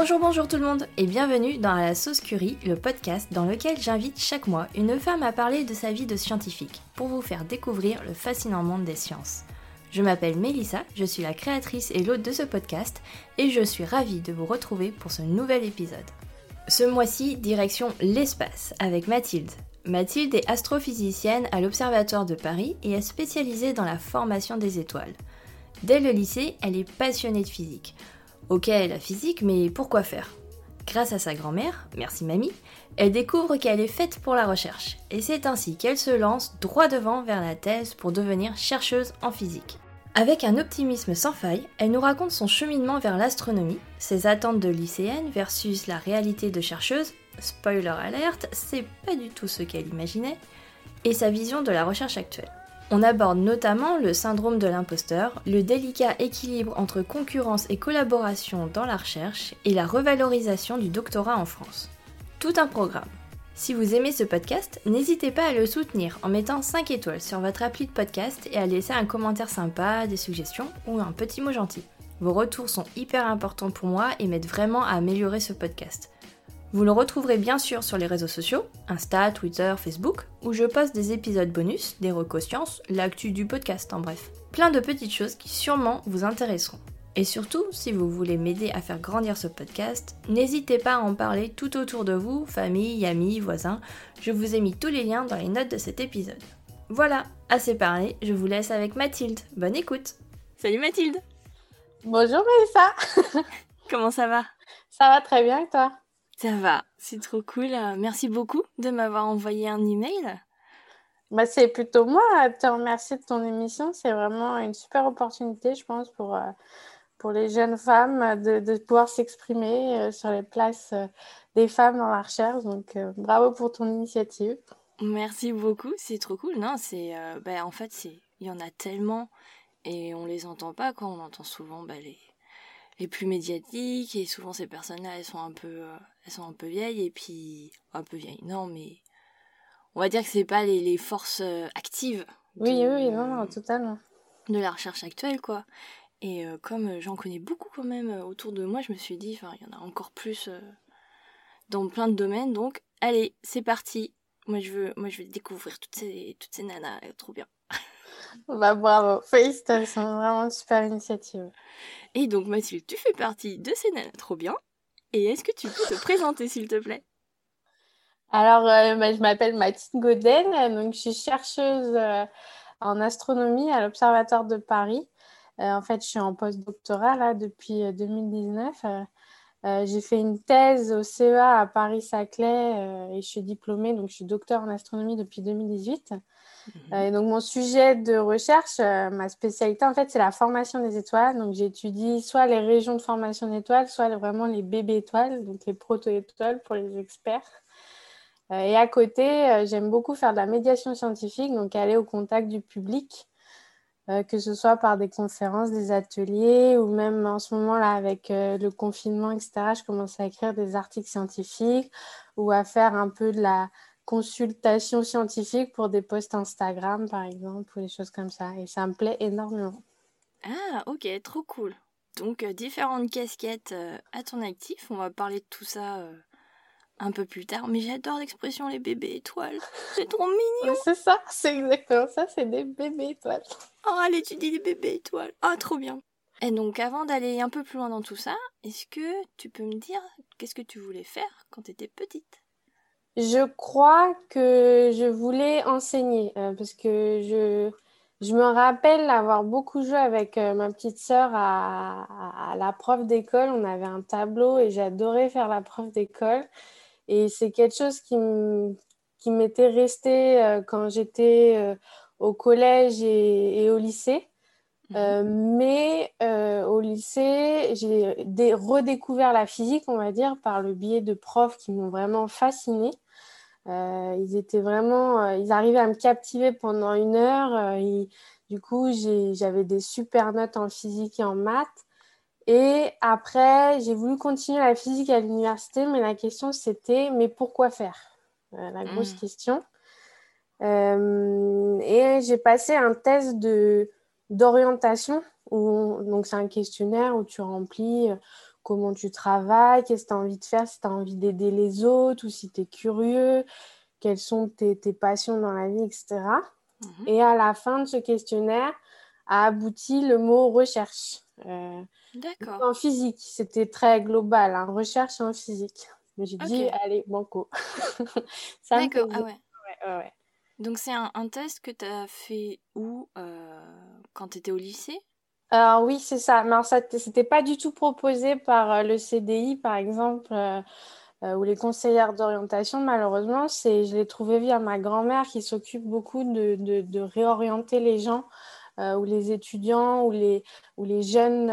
Bonjour, bonjour tout le monde et bienvenue dans la sauce curry, le podcast dans lequel j'invite chaque mois une femme à parler de sa vie de scientifique pour vous faire découvrir le fascinant monde des sciences. Je m'appelle Mélissa, je suis la créatrice et l'hôte de ce podcast et je suis ravie de vous retrouver pour ce nouvel épisode. Ce mois-ci, direction l'espace avec Mathilde. Mathilde est astrophysicienne à l'Observatoire de Paris et est spécialisée dans la formation des étoiles. Dès le lycée, elle est passionnée de physique. Ok, la physique, mais pourquoi faire? Grâce à sa grand-mère, merci mamie, elle découvre qu'elle est faite pour la recherche. Et c'est ainsi qu'elle se lance droit devant vers la thèse pour devenir chercheuse en physique. Avec un optimisme sans faille, elle nous raconte son cheminement vers l'astronomie, ses attentes de lycéenne versus la réalité de chercheuse, spoiler alerte, c'est pas du tout ce qu'elle imaginait, et sa vision de la recherche actuelle. On aborde notamment le syndrome de l'imposteur, le délicat équilibre entre concurrence et collaboration dans la recherche et la revalorisation du doctorat en France. Tout un programme. Si vous aimez ce podcast, n'hésitez pas à le soutenir en mettant 5 étoiles sur votre appli de podcast et à laisser un commentaire sympa, des suggestions ou un petit mot gentil. Vos retours sont hyper importants pour moi et m'aident vraiment à améliorer ce podcast. Vous le retrouverez bien sûr sur les réseaux sociaux, Insta, Twitter, Facebook, où je poste des épisodes bonus, des recosciences, l'actu du podcast en bref. Plein de petites choses qui sûrement vous intéresseront. Et surtout, si vous voulez m'aider à faire grandir ce podcast, n'hésitez pas à en parler tout autour de vous, famille, amis, voisins. Je vous ai mis tous les liens dans les notes de cet épisode. Voilà, assez parlé, je vous laisse avec Mathilde. Bonne écoute Salut Mathilde Bonjour Mélissa Comment ça va? Ça va très bien et toi? Ça va, c'est trop cool. Merci beaucoup de m'avoir envoyé un email. Bah, c'est plutôt moi à te remercier de ton émission. C'est vraiment une super opportunité, je pense, pour, euh, pour les jeunes femmes de, de pouvoir s'exprimer euh, sur les places euh, des femmes dans la recherche. Donc, bravo pour ton initiative. Merci beaucoup, c'est trop cool. Non, c'est, bah, en fait, il y en a tellement et on les entend pas. Quoi. On entend souvent bah, les, les plus médiatiques et souvent ces personnes-là elles sont un peu euh, elles sont un peu vieilles et puis un peu vieilles. Non mais on va dire que c'est pas les, les forces euh, actives oui oui non non totalement. de la recherche actuelle quoi. Et euh, comme j'en connais beaucoup quand même autour de moi je me suis dit enfin il y en a encore plus dans plein de domaines. Donc allez c'est parti. Moi je veux moi je vais découvrir toutes ces toutes ces nanas trop bien bah bravo félicitations vraiment super initiative et donc Mathilde, tu fais partie de ces nanas trop bien. Et est-ce que tu peux te présenter s'il te plaît? Alors, euh, bah, je m'appelle Mathilde Goden, donc je suis chercheuse euh, en astronomie à l'Observatoire de Paris. Euh, en fait, je suis en post-doctorat là depuis 2019. j'ai fait une thèse au CEA à Paris-Saclay et je suis diplômée, donc je suis docteur en astronomie depuis 2018. Mhm. Euh, donc, mon sujet de recherche, euh, ma spécialité, en fait, c'est la formation des étoiles. Donc, j'étudie soit les régions de formation d'étoiles, soit vraiment les bébés étoiles, donc les proto-étoiles pour les experts. Euh, et à côté, j'aime beaucoup faire de la médiation scientifique, donc aller au contact du public, que ce soit par des conférences, des ateliers, ou même en ce moment là avec le confinement, etc. Je commence à écrire des articles scientifiques ou à faire un peu de la consultation scientifique pour des posts Instagram, par exemple, ou des choses comme ça. Et ça me plaît énormément. Ah, ok, trop cool. Donc, euh, différentes casquettes euh, à ton actif. On va parler de tout ça euh, un peu plus tard. Mais j'adore l'expression les bébés étoiles. C'est trop mignon. c'est ça, c'est exactement ça, c'est des bébés étoiles. Oh, allez, tu dis des bébés étoiles. Ah, trop bien. Et donc, avant d'aller un peu plus loin dans tout ça, est-ce que tu peux me dire qu'est-ce que tu voulais faire quand tu étais petite? Je crois que je voulais enseigner euh, parce que je, je me rappelle avoir beaucoup joué avec euh, ma petite sœur à, la prof d'école. On avait un tableau et j'adorais faire la prof d'école. Et c'est quelque chose qui m'était resté euh, quand j'étais au collège et, au lycée. Mhm. mais au lycée, j'ai redécouvert la physique, on va dire, par le biais de profs qui m'ont vraiment fascinée. Euh, ils étaient vraiment, euh, ils arrivaient à me captiver pendant une heure. Euh, du coup, j'avais des super notes en physique et en maths. Et après, j'ai voulu continuer la physique à l'université, mais la question c'était, mais pourquoi faire? La grosse hmm. question. et j'ai passé un test de d'orientation, donc c'est un questionnaire où tu remplis comment tu travailles, qu'est-ce que tu as envie de faire, si tu as envie d'aider les autres ou si tu es curieux, quelles sont tes, passions dans la vie, etc. Mhm. Et à la fin de ce questionnaire a abouti le mot recherche. Euh, D'accord. En physique, c'était très global, hein, recherche en physique. Mais j'ai dit, allez, banco. D'accord, ah ouais. ouais, Donc c'est un, test que tu as fait où euh, quand tu étais au lycée? Alors oui, c'est ça. Mais ça, c'était pas du tout proposé par euh, le CDI, par exemple, euh, ou les conseillères d'orientation. Malheureusement, c'est, je l'ai trouvé via ma grand-mère qui s'occupe beaucoup de, de, réorienter les gens ou les étudiants ou les, ou les jeunes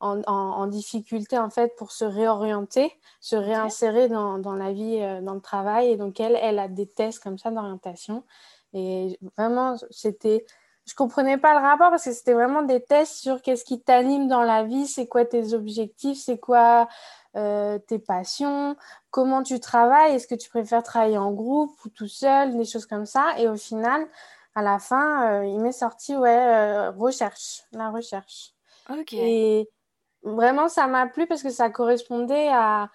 en, en, difficulté en fait pour se réorienter, se réinsérer dans, dans la vie, dans le travail. Et donc elle, elle a des tests comme ça d'orientation. Et vraiment, c'était je comprenais pas le rapport parce que c'était vraiment des tests sur qu'est-ce qui t'anime dans la vie, c'est quoi tes objectifs, c'est quoi euh, tes passions, comment tu travailles, est-ce que tu préfères travailler en groupe ou tout seul, des choses comme ça. Et au final, à la fin, euh, il m'est sorti, ouais, euh, recherche, la recherche. Ok. Et vraiment, ça m'a plu parce que ça correspondait à,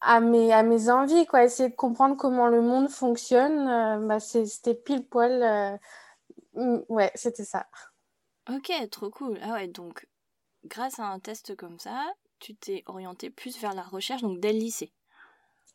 à, mes, à mes envies, quoi. Essayer de comprendre comment le monde fonctionne, bah, c'était pile poil Ouais, c'était ça. Ok, trop cool. Ah ouais, donc grâce à un test comme ça, tu t'es orienté plus vers la recherche, donc dès le lycée.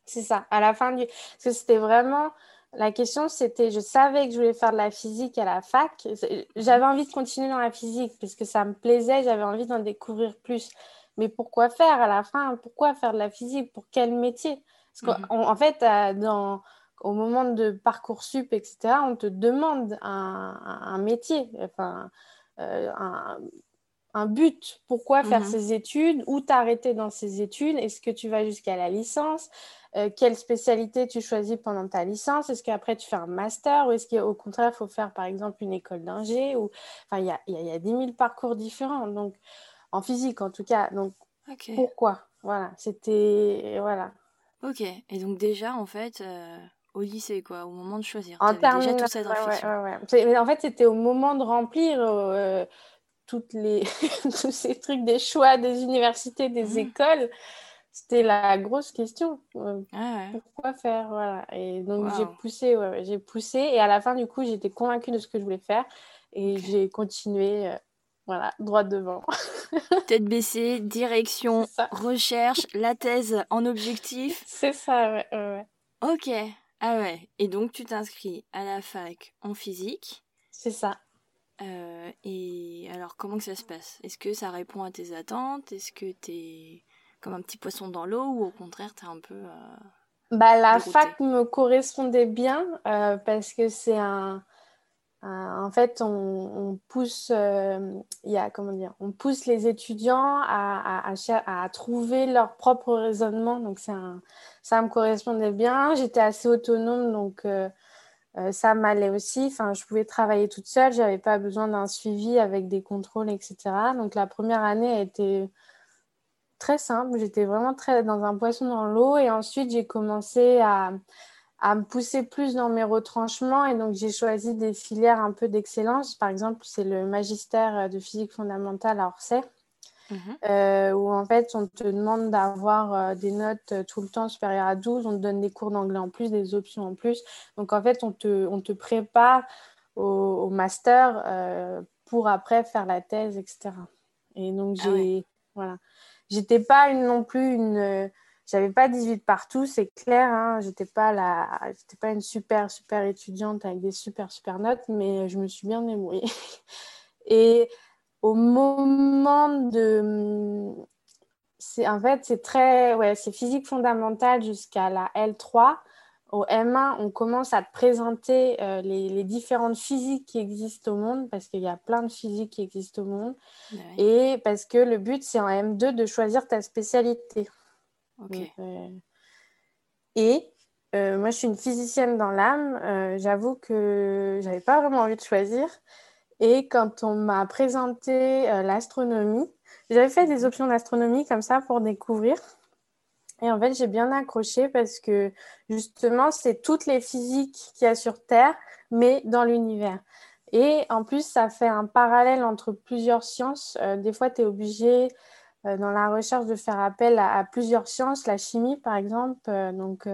C'est ça, à la fin du... Parce que c'était vraiment... La question, c'était, je savais que je voulais faire de la physique à la fac. J'avais envie de continuer dans la physique parce que ça me plaisait, j'avais envie d'en découvrir plus. Mais pourquoi faire à la fin? Pourquoi faire de la physique? Pour quel métier? Parce qu'en mhm. fait, euh, dans au moment de Parcoursup, etc., on te demande un, métier, enfin, euh, un, but. Pourquoi faire mhm. ces études? Où t'arrêter dans ces études? Est-ce que tu vas jusqu'à la licence? Euh, Quelle spécialité tu choisis pendant ta licence? Est-ce qu'après tu fais un master? Ou est-ce qu'au contraire, il faut faire par exemple une école d'ingé? Ou... Enfin, il y a, y, a, 10 000 parcours différents, donc en physique en tout cas. Donc, pourquoi? Voilà, c'était... Voilà. Ok, et donc déjà, en fait, euh, au lycée, quoi, au moment de choisir. En déjà tout cette réflexion. en fait, c'était au moment de remplir euh, toutes les... tous ces trucs des choix des universités, des mmh. écoles. C'était la grosse question. Euh, ah pourquoi faire voilà. Et donc, j'ai poussé, j'ai poussé. Et à la fin, du coup, j'étais convaincue de ce que je voulais faire. Et j'ai continué, euh, voilà, droit devant. Tête baissée, direction, recherche, la thèse en objectif. C'est ça, ouais. ouais. Ok. Ah ouais, et donc tu t'inscris à la fac en physique. C'est ça. Euh, et alors comment que ça se passe? Est-ce que ça répond à tes attentes? Est-ce que tu es comme un petit poisson dans l'eau ou au contraire tu es un peu... Euh, bah, la fac me correspondait bien euh, parce que c'est un, en fait, on, pousse, euh, comment dire, on pousse les étudiants à, trouver leur propre raisonnement. Donc, ça me correspondait bien. J'étais assez autonome, donc euh, euh, ça m'allait aussi. Enfin, je pouvais travailler toute seule. Je n'avais pas besoin d'un suivi avec des contrôles, etc. Donc, la première année a été très simple. J'étais vraiment très dans un poisson dans l'eau. Et ensuite, j'ai commencé à à me pousser plus dans mes retranchements et donc j'ai choisi des filières un peu d'excellence. Par exemple, c'est le magistère de physique fondamentale à Orsay, mhm. euh, où en fait on te demande d'avoir euh, des notes euh, tout le temps supérieures à 12, on te donne des cours d'anglais en plus, des options en plus. Donc en fait, on te, on te prépare au, master pour après faire la thèse, etc. Et donc ah j'ai... Voilà. J'étais pas une, non plus une j'avais pas 18 partout, c'est clair. Hein, j'étais pas la, j'étais pas une super super étudiante avec des super super notes, mais je me suis bien débrouillée. Et au moment de, c'est en fait c'est très, ouais, c'est physique fondamentale jusqu'à la L3. Au M1, on commence à te présenter euh, les, les, différentes physiques qui existent au monde, parce qu'il y a plein de physiques qui existent au monde, et parce que le but, c'est en M2 de choisir ta spécialité. Euh, et euh, moi, je suis une physicienne dans l'âme. Euh, j'avoue que j'avais pas vraiment envie de choisir. Et quand on m'a présenté l'astronomie, j'avais fait des mhm. options d'astronomie comme ça pour découvrir. Et en fait, j'ai bien accroché parce que justement, c'est toutes les physiques qu'il y a sur Terre, mais dans l'univers. Et en plus, ça fait un parallèle entre plusieurs sciences. des fois, tu es obligé dans la recherche de faire appel à, plusieurs sciences, la chimie par exemple. donc,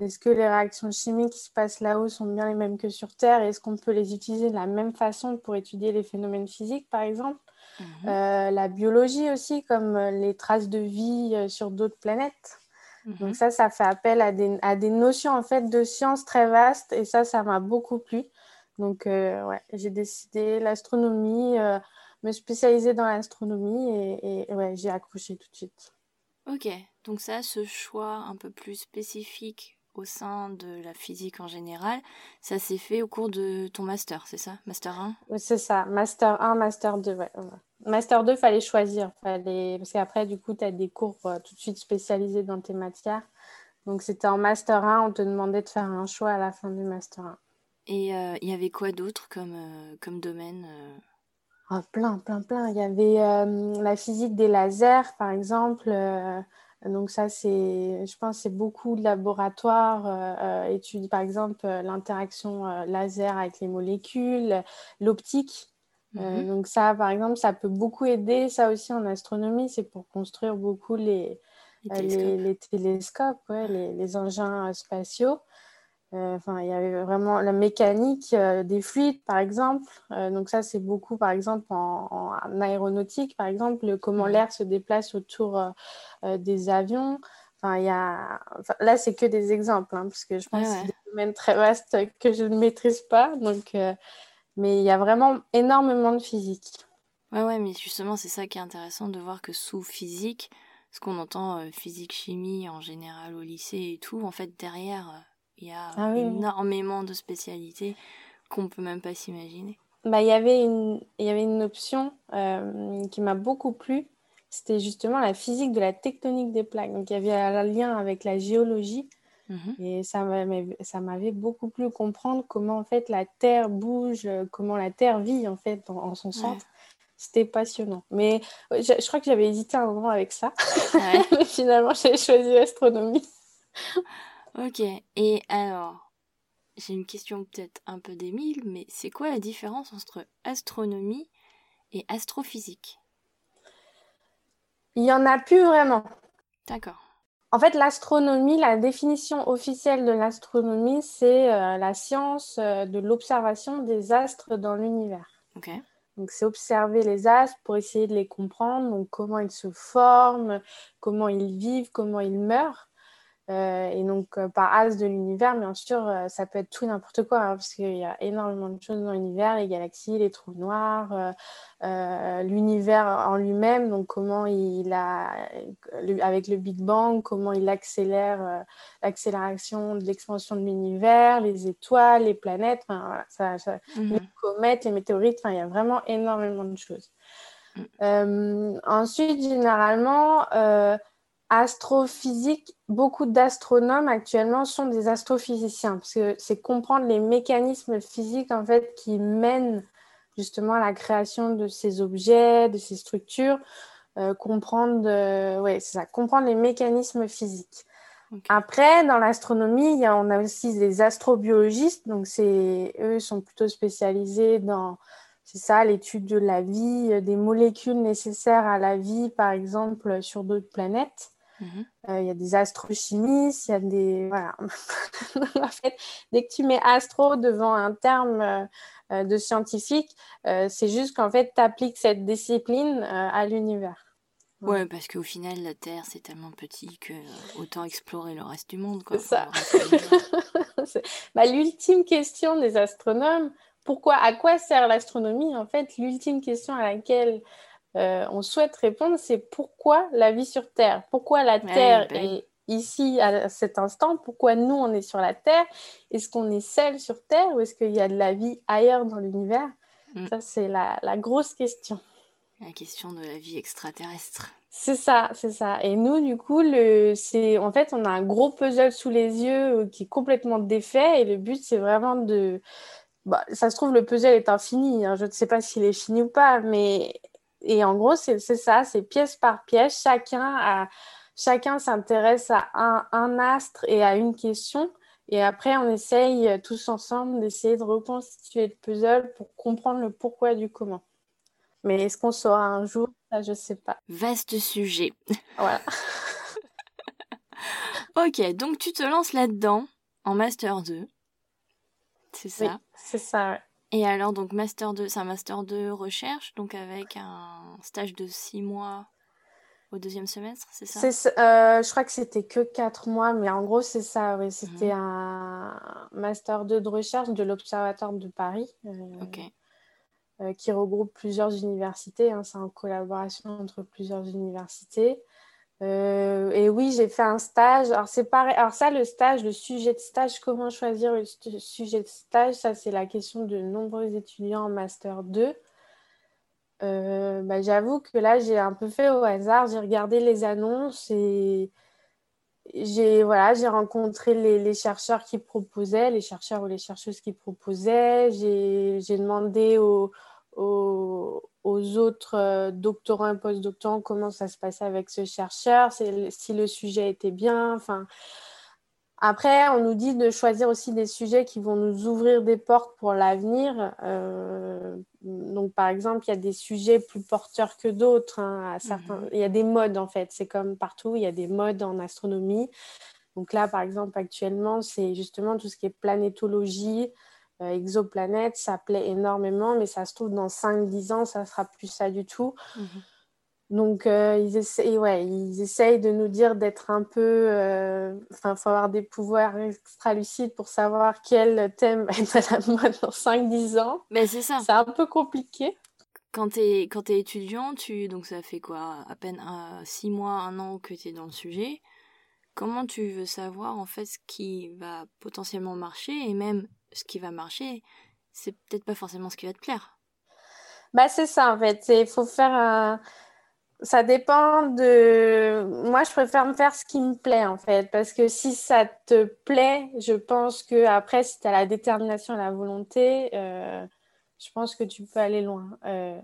est-ce que les réactions chimiques qui se passent là-haut sont bien les mêmes que sur Terre? Est-ce qu'on peut les utiliser de la même façon pour étudier les phénomènes physiques, par exemple? Mhm. La biologie aussi, comme les traces de vie sur d'autres planètes. Donc mhm. ça, ça fait appel à des, à des, notions en fait de sciences très vastes et ça, ça m'a beaucoup plu. Donc euh, ouais, j'ai décidé l'astronomie, euh, me spécialiser dans l'astronomie et, et, ouais, j'ai accroché tout de suite. Ok, donc ça, ce choix un peu plus spécifique au sein de la physique en général, ça s'est fait au cours de ton master, c'est ça? Master 1 Oui, c'est ça, Master 1, Master 2, ouais. Master 2, fallait choisir. Fallait... Parce qu'après, du coup, tu as des cours euh, tout de suite spécialisés dans tes matières. Donc, c'était en Master 1, on te demandait de faire un choix à la fin du Master 1. Et euh, il y avait quoi d'autre comme, euh, comme domaine oh, Plein, plein, plein. Il y avait la physique des lasers, par exemple. donc, ça, c'est, je pense, c'est beaucoup de laboratoires, études, par exemple, l'interaction laser avec les molécules, l'optique. Euh, mhm. donc ça, par exemple, ça peut beaucoup aider. Ça aussi en astronomie, c'est pour construire beaucoup les, les télescopes, euh, les, engins euh, spatiaux. Enfin, il y avait vraiment la mécanique des fluides, par exemple. donc ça, c'est beaucoup, par exemple, en, aéronautique, par exemple, comment mhm. l'air se déplace autour des avions. Enfin, il y a... là, c'est que des exemples, hein, parce que je pense que c'est des domaines très vastes que je ne maîtrise pas. Donc, mais il y a vraiment énormément de physique. Ouais, ouais, mais justement, c'est ça qui est intéressant de voir que sous physique, ce qu'on entend euh, physique, chimie en général au lycée et tout, en fait, derrière, euh, il y a ah énormément de spécialités qu'on peut même pas s'imaginer. Bah, il y avait une, il y avait une option euh, qui m'a beaucoup plu. C'était justement la physique de la tectonique des plaques. Donc, il y avait un lien avec la géologie. Mhm. Et ça m'avait beaucoup plu comprendre comment en fait la Terre bouge, euh, comment la Terre vit en fait en, son centre. C'était passionnant. Mais je, crois que j'avais hésité un moment avec ça. Mais finalement, j'ai choisi l'astronomie. Ok. Et alors, j'ai une question peut-être un peu démile, mais c'est quoi la différence entre astronomie et astrophysique? Il n'y en a plus vraiment. D'accord. En fait, l'astronomie, la définition officielle de l'astronomie, c'est euh, la science euh, de l'observation des astres dans l'univers. Donc, c'est observer les astres pour essayer de les comprendre, donc comment ils se forment, comment ils vivent, comment ils meurent. Euh, et donc, euh, par as de l'univers, bien sûr, euh, ça peut être tout n'importe quoi, hein, parce qu'il y a énormément de choses dans l'univers, les galaxies, les trous noirs, l'univers en lui-même, donc comment il a, avec le Big Bang, comment il accélère l'accélération de l'expansion de l'univers, les étoiles, les planètes, ça, mhm. les comètes, les météorites, il y a vraiment énormément de choses. Mm. ensuite, généralement, astrophysique, beaucoup d'astronomes actuellement sont des astrophysiciens, parce que c'est comprendre les mécanismes physiques en fait qui mènent justement à la création de ces objets, de ces structures, euh, comprendre, ouais, c'est ça, comprendre les mécanismes physiques. Après, dans l'astronomie, on a aussi des astrobiologistes, donc eux sont plutôt spécialisés dans c'est ça, l'étude de la vie, des molécules nécessaires à la vie, par exemple, sur d'autres planètes. Mhm. Euh, il y a des astrochimistes, il y a des. Voilà. en fait, dès que tu mets astro devant un terme euh, euh, de scientifique, c'est juste qu'en fait, tu appliques cette discipline à l'univers. Ouais, parce qu'au final, la Terre, c'est tellement petit que autant explorer le reste du monde. C'est ça. bah, l'ultime question des astronomes, pourquoi, à quoi sert l'astronomie En fait, l'ultime question à laquelle euh, on souhaite répondre, c'est pourquoi la vie sur Terre? Pourquoi la Terre ben est ici à cet instant? Pourquoi nous, on est sur la Terre? Est-ce qu'on est seul sur Terre ou est-ce qu'il y a de la vie ailleurs dans l'univers? Mm. Ça, c'est la, grosse question. La question de la vie extraterrestre. C'est ça, c'est ça. Et nous, du coup, le, c'est, en fait, on a un gros puzzle sous les yeux euh, qui est complètement défait et le but, c'est vraiment de... Bah, ça se trouve, le puzzle est infini. Hein. Je ne sais pas s'il est fini ou pas, mais et en gros, c'est ça, c'est pièce par pièce. Chacun, chacun s'intéresse à un, astre et à une question. Et après, on essaye euh, tous ensemble d'essayer de reconstituer le puzzle pour comprendre le pourquoi du comment. Mais est-ce qu'on saura un jour? Ça, je sais pas. Vaste sujet. Voilà. ok, donc tu te lances là-dedans en Master 2. C'est ça? Oui, c'est ça, ouais. Et alors, donc, Master 2, c'est un Master 2 recherche, donc avec un stage de 6 mois au deuxième semestre, c'est ça? Euh, je crois que c'était que 4 mois, mais en gros, c'est ça, oui. C'était Mhm. un Master 2 de recherche de l'Observatoire de Paris, euh, euh, qui regroupe plusieurs universités. hein. C'est en collaboration entre plusieurs universités. Euh, et oui, j'ai fait un stage. Alors, c'est pareil. Alors, ça, le stage, le sujet de stage, comment choisir le sujet de stage? Ça, c'est la question de nombreux étudiants en Master 2. Euh, bah, j'avoue que là, j'ai un peu fait au hasard. J'ai regardé les annonces et j'ai voilà, rencontré les, chercheurs qui proposaient, les chercheurs ou les chercheuses qui proposaient. J'ai demandé aux, aux, aux autres euh, doctorants et postdoctorants comment ça se passait avec ce chercheur, si le sujet était bien. Enfin, après, on nous dit de choisir aussi des sujets qui vont nous ouvrir des portes pour l'avenir. Euh, donc, par exemple, il y a des sujets plus porteurs que d'autres. hein, certains... Mhm. Il y a des modes, en fait. C'est comme partout, il y a des modes en astronomie. Donc là, par exemple, actuellement, c'est justement tout ce qui est planétologie, euh, exoplanètes. Ça plaît énormément, mais ça se trouve, dans 5-10 ans, ça sera plus ça du tout. Mhm. Donc, euh, ils, essayent, ouais, ils essayent de nous dire d'être un peu. euh, Enfin, il faut avoir des pouvoirs extra-lucides pour savoir quel thème va être à la mode dans 5-10 ans. Ben, c'est ça. C'est un peu compliqué. Quand t'es quand t'es étudiant, tu donc ça fait quoi? À peine 6 mois, un an que t'es dans le sujet. Comment tu veux savoir en fait ce qui va potentiellement marcher et même ce qui va marcher, c'est peut-être pas forcément ce qui va te plaire. Bah, c'est ça, en fait. Il faut faire un. Ça dépend de. Moi, je préfère me faire ce qui me plaît, en fait. Parce que si ça te plaît, je pense que après, si tu as la détermination et la volonté, euh, je pense que tu peux aller loin. Euh,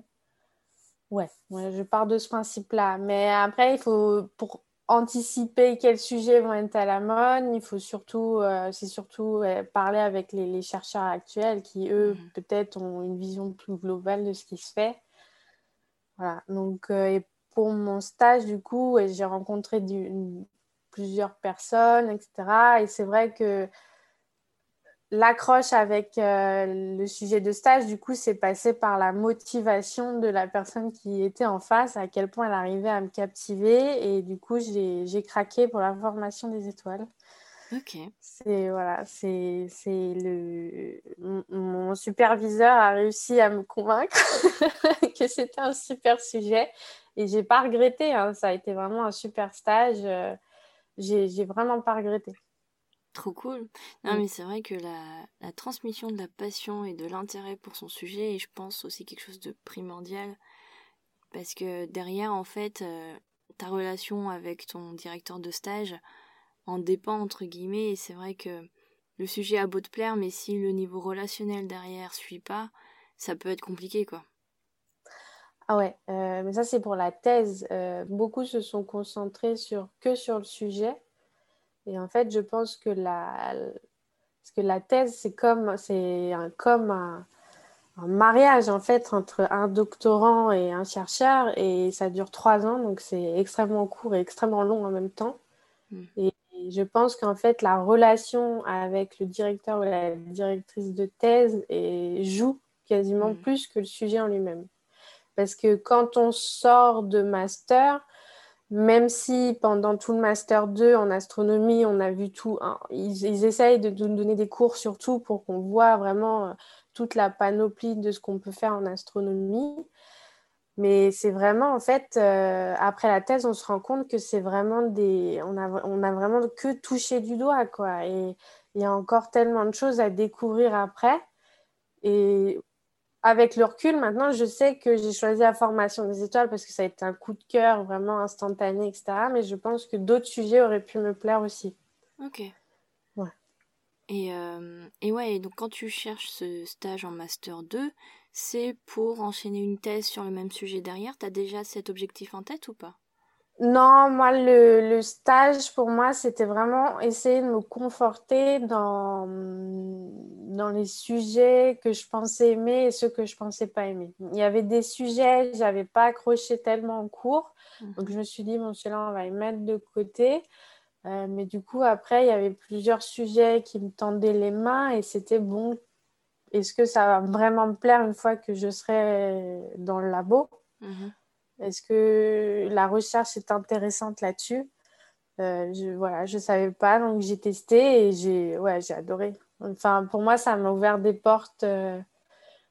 Ouais, ouais, je pars de ce principe-là. Mais après, il faut, pour anticiper quels sujets vont être à la mode, il faut surtout, euh, c'est surtout euh, parler avec les, les chercheurs actuels qui, eux, Mhm. peut-être ont une vision plus globale de ce qui se fait. Voilà. Donc, euh, et pour mon stage, du coup, j'ai rencontré du- plusieurs personnes, etc. Et c'est vrai que l'accroche avec euh, le sujet de stage, du coup, c'est passé par la motivation de la personne qui était en face, à quel point elle arrivait à me captiver. Et du coup, j'ai craqué pour la formation des étoiles. Ok. C'est voilà, c'est le mon, superviseur a réussi à me convaincre que c'était un super sujet et j'ai pas regretté. hein. Ça a été vraiment un super stage. euh, j'ai vraiment pas regretté. Trop cool. Non, Mm. mais c'est vrai que la, la transmission de la passion et de l'intérêt pour son sujet est, je pense, aussi quelque chose de primordial. Parce que derrière, en fait, euh, ta relation avec ton directeur de stage en dépend, entre guillemets. Et c'est vrai que le sujet a beau te plaire, mais si le niveau relationnel derrière suit pas, ça peut être compliqué, quoi. Ah ouais, euh, mais ça c'est pour la thèse. Euh, beaucoup se sont concentrés sur que sur le sujet. Et en fait, je pense que la, parce que la thèse, c'est comme, c'est un, comme un, un mariage en fait entre un doctorant et un chercheur. Et ça dure trois ans, donc c'est extrêmement court et extrêmement long en même temps. Mm. Et, et je pense qu'en fait, la relation avec le directeur ou la directrice de thèse et, joue quasiment Mm. plus que le sujet en lui-même. Parce que quand on sort de master, même si pendant tout le master 2 en astronomie, on a vu tout, hein, ils, essayent de nous donner des cours sur tout pour qu'on voit vraiment euh, toute la panoplie de ce qu'on peut faire en astronomie. Mais c'est vraiment, en fait, euh, après la thèse, on se rend compte que c'est vraiment des... On a, on a vraiment que touché du doigt, quoi. Et il y a encore tellement de choses à découvrir après. Et avec le recul, maintenant, je sais que j'ai choisi la formation des étoiles parce que ça a été un coup de cœur vraiment instantané, etc. Mais je pense que d'autres sujets auraient pu me plaire aussi. Ok. Ouais. Et, euh, et ouais, et donc quand tu cherches ce stage en Master 2, c'est pour enchaîner une thèse sur le même sujet derrière? T'as déjà cet objectif en tête ou pas? Non, moi, le, stage, pour moi, c'était vraiment essayer de me conforter dans, dans les sujets que je pensais aimer et ceux que je pensais pas aimer. Il y avait des sujets, je n'avais pas accroché tellement en cours. Donc, je me suis dit, bon, celui-là, on va les mettre de côté. Euh, mais du coup, après, il y avait plusieurs sujets qui me tendaient les mains et c'était bon. Est-ce que ça va vraiment me plaire une fois que je serai dans le labo? Mhm. Est-ce que la recherche est intéressante là-dessus? Euh, je, Voilà, je savais pas, donc j'ai testé et j'ai ouais, adoré. Enfin, pour moi, ça m'a ouvert des portes. Euh,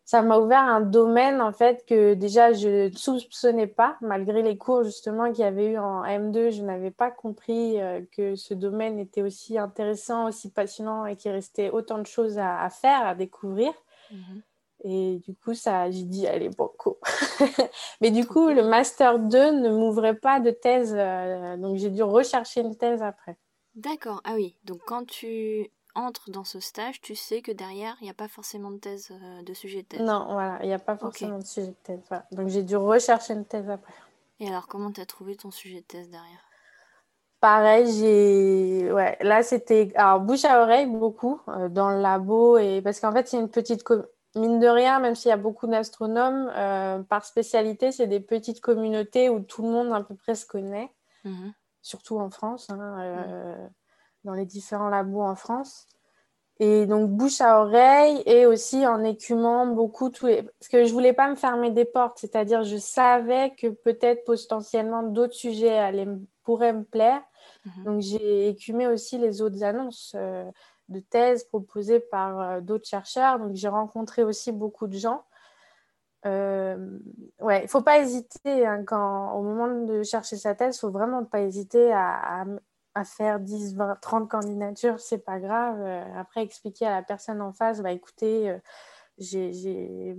ça m'a ouvert un domaine en fait que déjà je ne soupçonnais pas, malgré les cours justement qu'il y avait eu en M2, je n'avais pas compris euh, que ce domaine était aussi intéressant, aussi passionnant et qu'il restait autant de choses à, faire, à découvrir. Mhm. Et du coup, ça, j'ai dit, allez, beaucoup. Mais du coup, le Master 2 ne m'ouvrait pas de thèse, euh, donc j'ai dû rechercher une thèse après. D'accord, ah oui. Donc quand tu entres dans ce stage, tu sais que derrière, il n'y a pas forcément de thèse, euh, de sujet de thèse. Non, voilà, il n'y a pas forcément de sujet de thèse. Donc j'ai dû rechercher une thèse après. Et alors, comment tu as trouvé ton sujet de thèse derrière? Pareil, j'ai. Ouais, là, c'était. Alors, bouche à oreille, beaucoup, euh, dans le labo. Et... Parce qu'en fait, c'est une petite. Mine de rien, même s'il y a beaucoup d'astronomes, euh, par spécialité, c'est des petites communautés où tout le monde à peu près se connaît, mhm. surtout en France. Hein, mhm dans les différents labos en France. Et donc, bouche à oreille et aussi en écumant beaucoup tous les... Parce que je voulais pas me fermer des portes, c'est-à-dire je savais que peut-être potentiellement d'autres sujets allaient, pourraient me plaire. Mhm. Donc, j'ai écumé aussi les autres annonces euh, de thèses proposées par euh, d'autres chercheurs. Donc, j'ai rencontré aussi beaucoup de gens. Euh, ouais, il faut pas hésiter hein, quand, au moment de chercher sa thèse, il faut vraiment pas hésiter à, à faire 10, 20, 30 candidatures, c'est pas grave. Euh, après, expliquer à la personne en face, bah, écoutez, euh, j'ai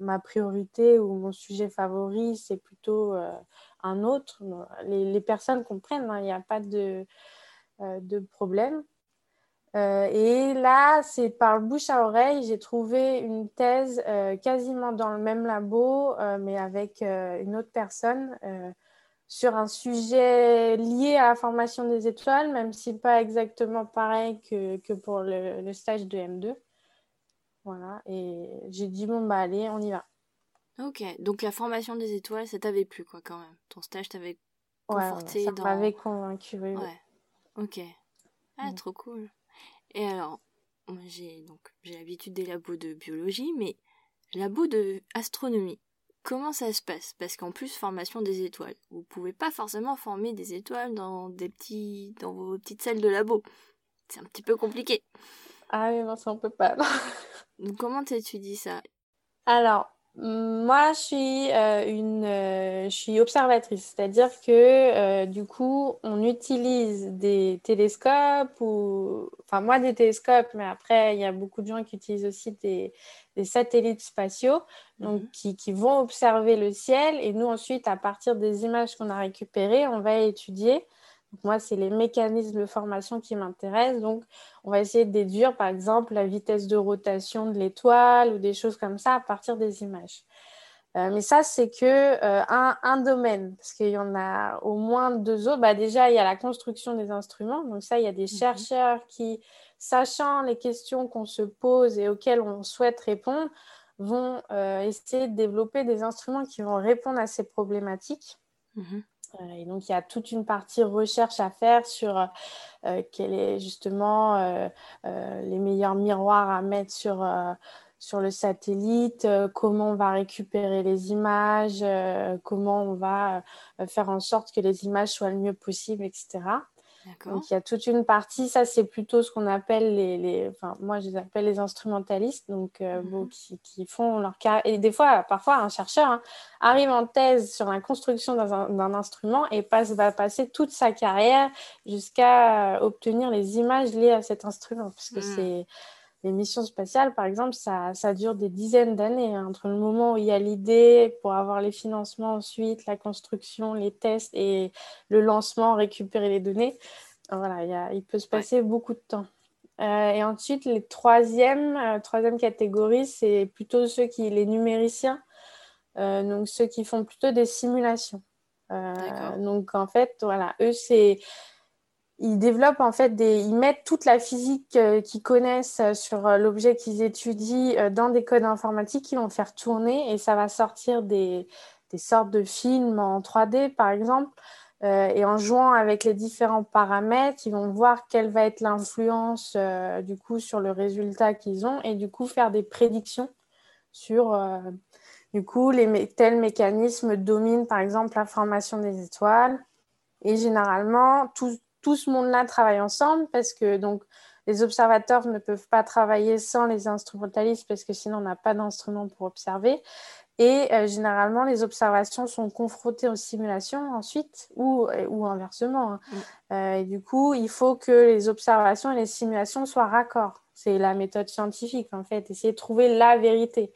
ma priorité ou mon sujet favori, c'est plutôt un autre. Les, personnes comprennent, hein, il n'y a pas de, de problème. Et là, c'est par bouche à oreille, j'ai trouvé une thèse quasiment dans le même labo, mais avec une autre personne sur un sujet lié à la formation des étoiles, même si pas exactement pareil que, que pour le, stage de M2. Voilà, et j'ai dit, bon, bah allez, on y va. Ok, donc la formation des étoiles, ça t'avait plu, quoi, quand même. Ton stage t'avait conforté ouais, ça m'avait convaincu, oui. Ouais, ok. Ah, mm. trop cool. Et alors, j'ai donc j'ai l'habitude des labos de biologie, mais labo de astronomie. Comment ça se passe? Parce qu'en plus, formation des étoiles. Vous pouvez pas forcément former des étoiles dans des petits, dans vos petites salles de labo. C'est un petit peu compliqué. Ah oui, non, ça on peut pas. Donc comment t'étudies ça? Alors, moi, je suis, euh, une, euh, je suis observatrice, c'est-à-dire que euh, du coup, on utilise des télescopes ou, enfin moi des télescopes, mais après il y a beaucoup de gens qui utilisent aussi des, des satellites spatiaux, donc mhm. qui, qui, vont observer le ciel et nous ensuite, à partir des images qu'on a récupérées, on va étudier moi, c'est les mécanismes de formation qui m'intéressent. Donc, on va essayer de déduire, par exemple, la vitesse de rotation de l'étoile ou des choses comme ça à partir des images. Euh, mais ça, c'est que euh, un, domaine, parce qu'il y en a au moins deux autres. Bah, déjà, il y a la construction des instruments. Donc ça, il y a des mhm. chercheurs qui, sachant les questions qu'on se pose et auxquelles on souhaite répondre, vont euh, essayer de développer des instruments qui vont répondre à ces problématiques. Mhm. Et donc, il y a toute une partie recherche à faire sur euh, quels est justement euh, les meilleurs miroirs à mettre sur, sur le satellite, comment on va récupérer les images, comment on va faire en sorte que les images soient le mieux possible, etc. Donc il y a toute une partie, ça c'est plutôt ce qu'on appelle les, les, enfin moi je les appelle les instrumentalistes, donc euh, mhm. qui, qui, font leur carrière. Et des fois, parfois un chercheur hein, arrive en thèse sur la construction d'un instrument et passe, va passer toute sa carrière jusqu'à obtenir les images liées à cet instrument, parce que hmm. c'est les missions spatiales, par exemple, ça, ça dure des dizaines d'années hein, entre le moment où il y a l'idée pour avoir les financements ensuite, la construction, les tests et le lancement, récupérer les données. Voilà, il, y a, il peut se passer beaucoup de temps. Euh, et ensuite, les troisième, euh, troisième catégorie, c'est plutôt ceux qui, les numériciens, euh, donc ceux qui font plutôt des simulations. donc en fait, voilà, eux, c'est ils développent en fait des, ils mettent toute la physique qu'ils connaissent sur l'objet qu'ils étudient dans des codes informatiques qu'ils vont faire tourner et ça va sortir des, sortes de films en 3D par exemple euh, et en jouant avec les différents paramètres, ils vont voir quelle va être l'influence euh, du coup sur le résultat qu'ils ont et du coup faire des prédictions sur euh, du coup les tels mécanismes dominent par exemple la formation des étoiles. Et généralement, tout, tout ce monde-là travaille ensemble parce que donc les observateurs ne peuvent pas travailler sans les instrumentalistes parce que sinon on n'a pas d'instrument pour observer. Et euh, généralement, les observations sont confrontées aux simulations ensuite, ou, euh, ou inversement. Hein. Mm. Euh, et du coup, il faut que les observations et les simulations soient raccords. C'est la méthode scientifique, en fait, essayer de trouver la vérité.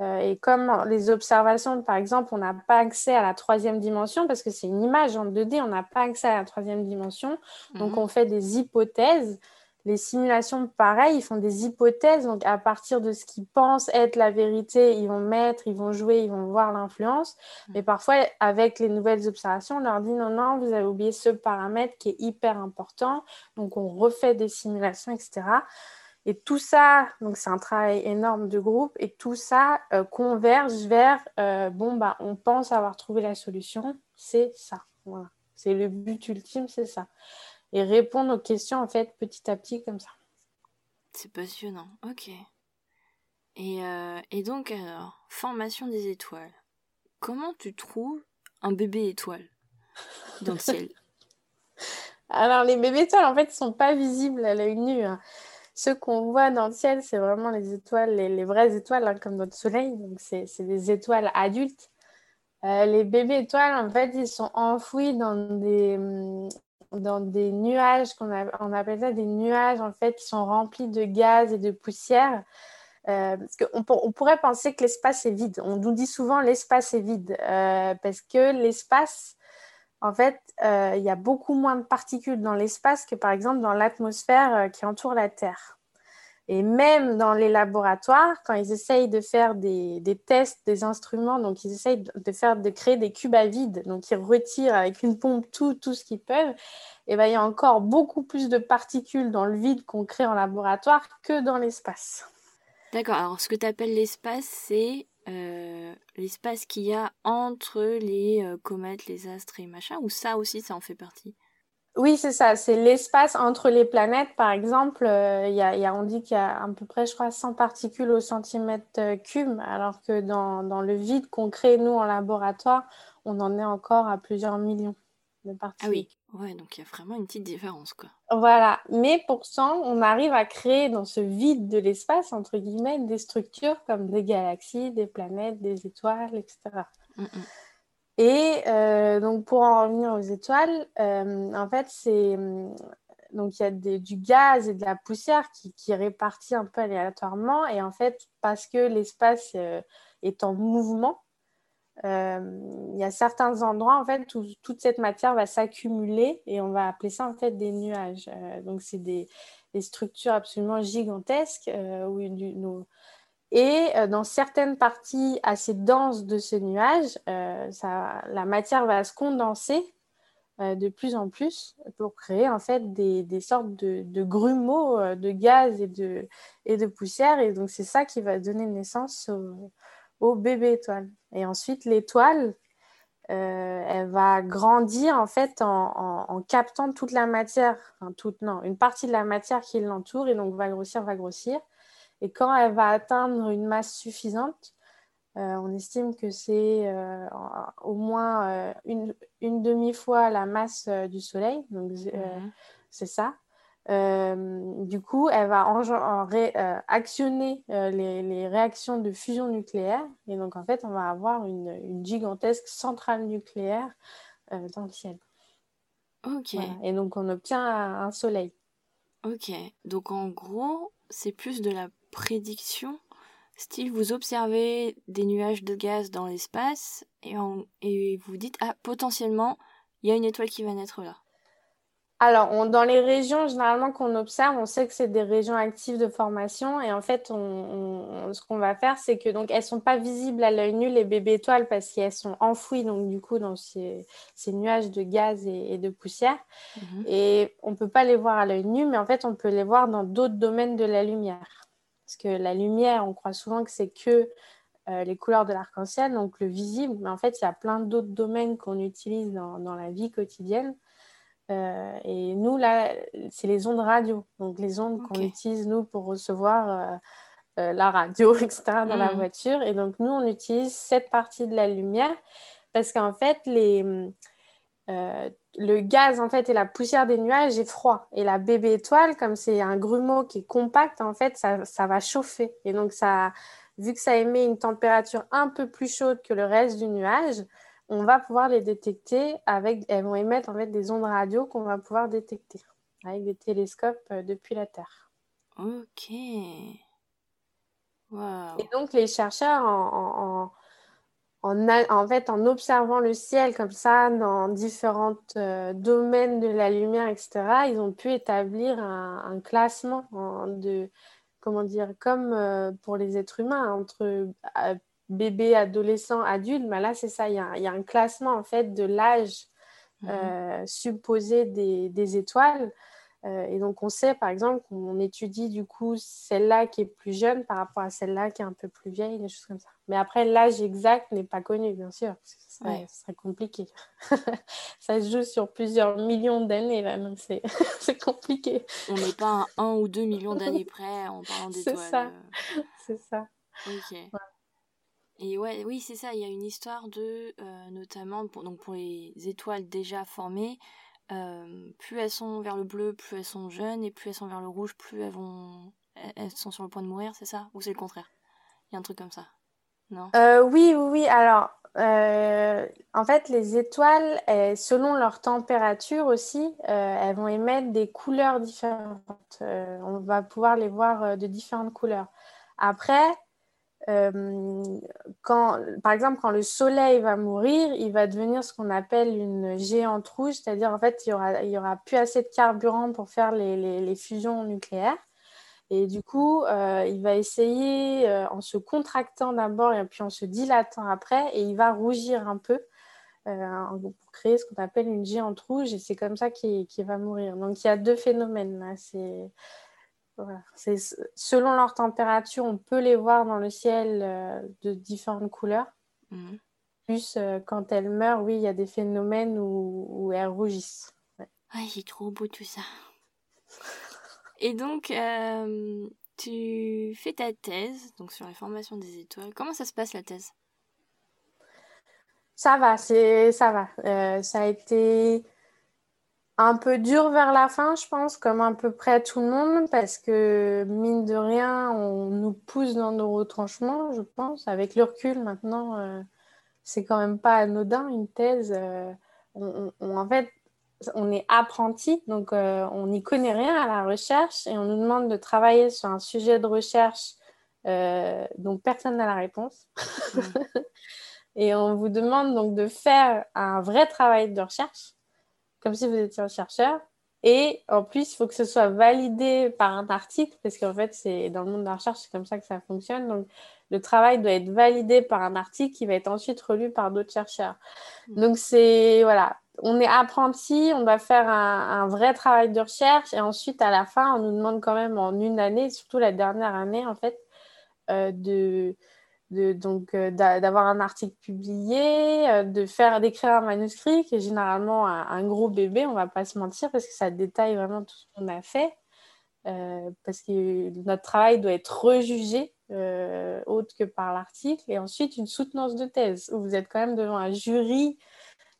Et comme les observations, par exemple, on n'a pas accès à la troisième dimension, parce que c'est une image en 2D, on n'a pas accès à la troisième dimension, donc mm-hmm. on fait des hypothèses les simulations, pareil, ils font des hypothèses. Donc, à partir de ce qu'ils pensent être la vérité, ils vont mettre, ils vont jouer, ils vont voir l'influence. Mm. Mais parfois, avec les nouvelles observations, on leur dit non, non, vous avez oublié ce paramètre qui est hyper important. Donc, on refait des simulations, etc. Et tout ça, donc c'est un travail énorme de groupe, et tout ça euh, converge vers, euh, bon, bah, on pense avoir trouvé la solution, c'est ça. Voilà. C'est le but ultime, c'est ça et répondre aux questions en fait petit à petit comme ça. C'est passionnant, ok. Et, euh, et donc alors, formation des étoiles. Comment tu trouves un bébé étoile dans le ciel? Alors les bébés étoiles en fait ne sont pas visibles à l'œil nu. Hein. Ceux qu'on voit dans le ciel, c'est vraiment les étoiles, les, vraies étoiles, hein, comme notre soleil. Donc c'est des étoiles adultes. Euh, les bébés étoiles, en fait, ils sont enfouis dans des, hum, dans des nuages, qu'on on appelle ça des nuages en fait, qui sont remplis de gaz et de poussière. Euh, parce qu'on on pourrait penser que l'espace est vide. On nous dit souvent l'espace est vide euh, parce que l'espace, en fait, euh, il y a beaucoup moins de particules dans l'espace que par exemple dans l'atmosphère qui entoure la Terre. Et même dans les laboratoires, quand ils essayent de faire des, tests des instruments, donc ils essayent de, faire, de créer des cubes à vide, donc ils retirent avec une pompe tout, tout ce qu'ils peuvent, et ben, il y a encore beaucoup plus de particules dans le vide qu'on crée en laboratoire que dans l'espace. D'accord, alors ce que tu appelles l'espace, c'est euh, l'espace qu'il y a entre les euh, comètes, les astres et machin, ou ça aussi, ça en fait partie? Oui, c'est ça. C'est l'espace entre les planètes. Par exemple, euh, y a, on dit qu'il y a à peu près, je crois, 100 particules au centimètre cube, alors que dans, dans le vide qu'on crée, nous, en laboratoire, on en est encore à plusieurs millions de particules. Ah oui, ouais, donc il y a vraiment une petite différence, quoi. Voilà. Mais pourtant, on arrive à créer dans ce vide de l'espace, entre guillemets, des structures comme des galaxies, des planètes, des étoiles, etc. Et euh, donc, pour en revenir aux étoiles, euh, en fait, c'est. Donc, il y a du gaz et de la poussière qui, qui est réparti un peu aléatoirement. Et en fait, parce que l'espace euh, est en mouvement, il y a certains endroits en fait où toute cette matière va s'accumuler et on va appeler ça en fait des nuages. donc c'est des, structures absolument gigantesques nos, et euh, dans certaines parties assez denses de ce nuage, euh, la matière va se condenser euh, de plus en plus pour créer en fait des, sortes de, grumeaux de gaz et de, et de poussière. Et donc c'est ça qui va donner naissance au, au bébé étoile. Et ensuite l'étoile, elle va grandir en fait en, en, en captant toute la matière, toute non, une partie de la matière qui l'entoure et donc va grossir, va grossir. Et quand elle va atteindre une masse suffisante, euh, on estime que c'est euh, au moins euh, une, une demi-fois la masse du Soleil, donc mhm. c'est ça. Du coup, elle va actionner les, les, réactions de fusion nucléaire. Et donc, en fait, on va avoir une, une gigantesque centrale nucléaire dans le ciel. Ok. Et donc, on obtient un soleil. Ok. Donc, en gros, c'est plus de la prédiction, style vous observez des nuages de gaz dans l'espace et, et vous dites ah potentiellement il y a une étoile qui va naître là. Alors, dans les régions, généralement, qu'on observe, on sait que c'est des régions actives de formation. Et en fait, ce qu'on va faire, c'est que donc elles sont pas visibles à l'œil nu, les bébés étoiles, parce qu'elles sont enfouies, donc du coup, dans ces, nuages de gaz et, de poussière. Mhm. Et on peut pas les voir à l'œil nu, mais en fait, on peut les voir dans d'autres domaines de la lumière. Parce que la lumière, on croit souvent que c'est que euh, les couleurs de l'arc-en-ciel, donc le visible, mais en fait, il y a plein d'autres domaines qu'on utilise dans la vie quotidienne. Euh, et nous, là, c'est les ondes radio. Donc, les ondes qu'on utilise, nous, pour recevoir euh, euh, la radio, etc., dans la hmm. voiture. Et donc, nous, on utilise cette partie de la lumière parce qu'en fait, les, le gaz, en fait, et la poussière des nuages est froid. Et la bébé étoile, comme c'est un grumeau qui est compact, en fait, ça, ça va chauffer. Et donc, ça, vu que ça émet une température un peu plus chaude que le reste du nuage, on va pouvoir les détecter avec, elles vont émettre en fait des ondes radio qu'on va pouvoir détecter avec des télescopes euh, depuis la Terre. Ok. Et donc les chercheurs, en, en, fait, en observant le ciel comme ça dans différents euh, domaines de la lumière, etc., ils ont pu établir un, classement de, comment dire, comme euh, pour les êtres humains, entre bébé, adolescent, adulte, mais là, c'est ça, il y, a, un classement en fait de l'âge mhm. euh, supposé des, étoiles. Euh, et donc, on sait, par exemple, qu'on étudie du coup celle-là qui est plus jeune par rapport à celle-là qui est un peu plus vieille, des choses comme ça. Mais après, l'âge exact n'est pas connu, bien sûr, parce que ce serait, compliqué. ça se joue sur plusieurs millions d'années, là, donc c'est compliqué. On n'est pas à un ou deux millions d'années près en parlant d'étoiles. C'est ça, c'est ça. Ok. Et ouais, oui, c'est ça. Il y a une histoire de, euh, notamment pour, donc pour les étoiles déjà formées, euh, plus elles sont vers le bleu, plus elles sont jeunes, et plus elles sont vers le rouge, plus elles sont sur le point de mourir, c'est ça? Ou c'est le contraire? Il y a un truc comme ça, non? Euh, Oui, oui, oui. Alors, en fait, les étoiles, selon leur température aussi, elles vont émettre des couleurs différentes. on va pouvoir les voir de différentes couleurs. Après, euh, quand, par exemple, quand le soleil va mourir, il va devenir ce qu'on appelle une géante rouge, c'est-à-dire en fait, il n'y aura, il aura plus assez de carburant pour faire les, les, fusions nucléaires. Et du coup, euh, il va essayer euh, en se contractant d'abord et puis en se dilatant après, et il va rougir un peu pour créer ce qu'on appelle une géante rouge, et c'est comme ça qu'il va mourir. Donc il y a deux phénomènes là. C'est, selon leur température, on peut les voir dans le ciel euh, de différentes couleurs. Mhm. Plus euh, quand elles meurent, oui, il y a des phénomènes où, elles rougissent. Ouais. c'est trop beau tout ça. Et donc, euh, tu fais ta thèse donc sur la formation des étoiles. Comment ça se passe la thèse? Ça va, c'est ça va. ça a été un peu dur vers la fin, je pense, comme à peu près tout le monde, parce que mine de rien, on nous pousse dans nos retranchements, je pense. Avec le recul maintenant, euh, c'est quand même pas anodin une thèse. Euh, en fait, on est apprenti, donc euh, on n'y connaît rien à la recherche et on nous demande de travailler sur un sujet de recherche dont personne n'a la réponse. Mmh. et on vous demande donc de faire un vrai travail de recherche comme si vous étiez un chercheur. Et en plus, il faut que ce soit validé par un article, parce qu'en fait, c'est dans le monde de la recherche, c'est comme ça que ça fonctionne. Donc, le travail doit être validé par un article qui va être ensuite relu par d'autres chercheurs. Mm. Donc, c'est voilà, on est apprenti, on doit faire un, vrai travail de recherche, et ensuite, à la fin, on nous demande quand même en une année, surtout la dernière année, en fait, euh, de donc euh, d'avoir un article publié, euh, de faire d'écrire un manuscrit qui est généralement un, gros bébé, on va pas se mentir parce que ça détaille vraiment tout ce qu'on a fait, euh, parce que notre travail doit être rejugé autre que par l'article, et ensuite une soutenance de thèse où vous êtes quand même devant un jury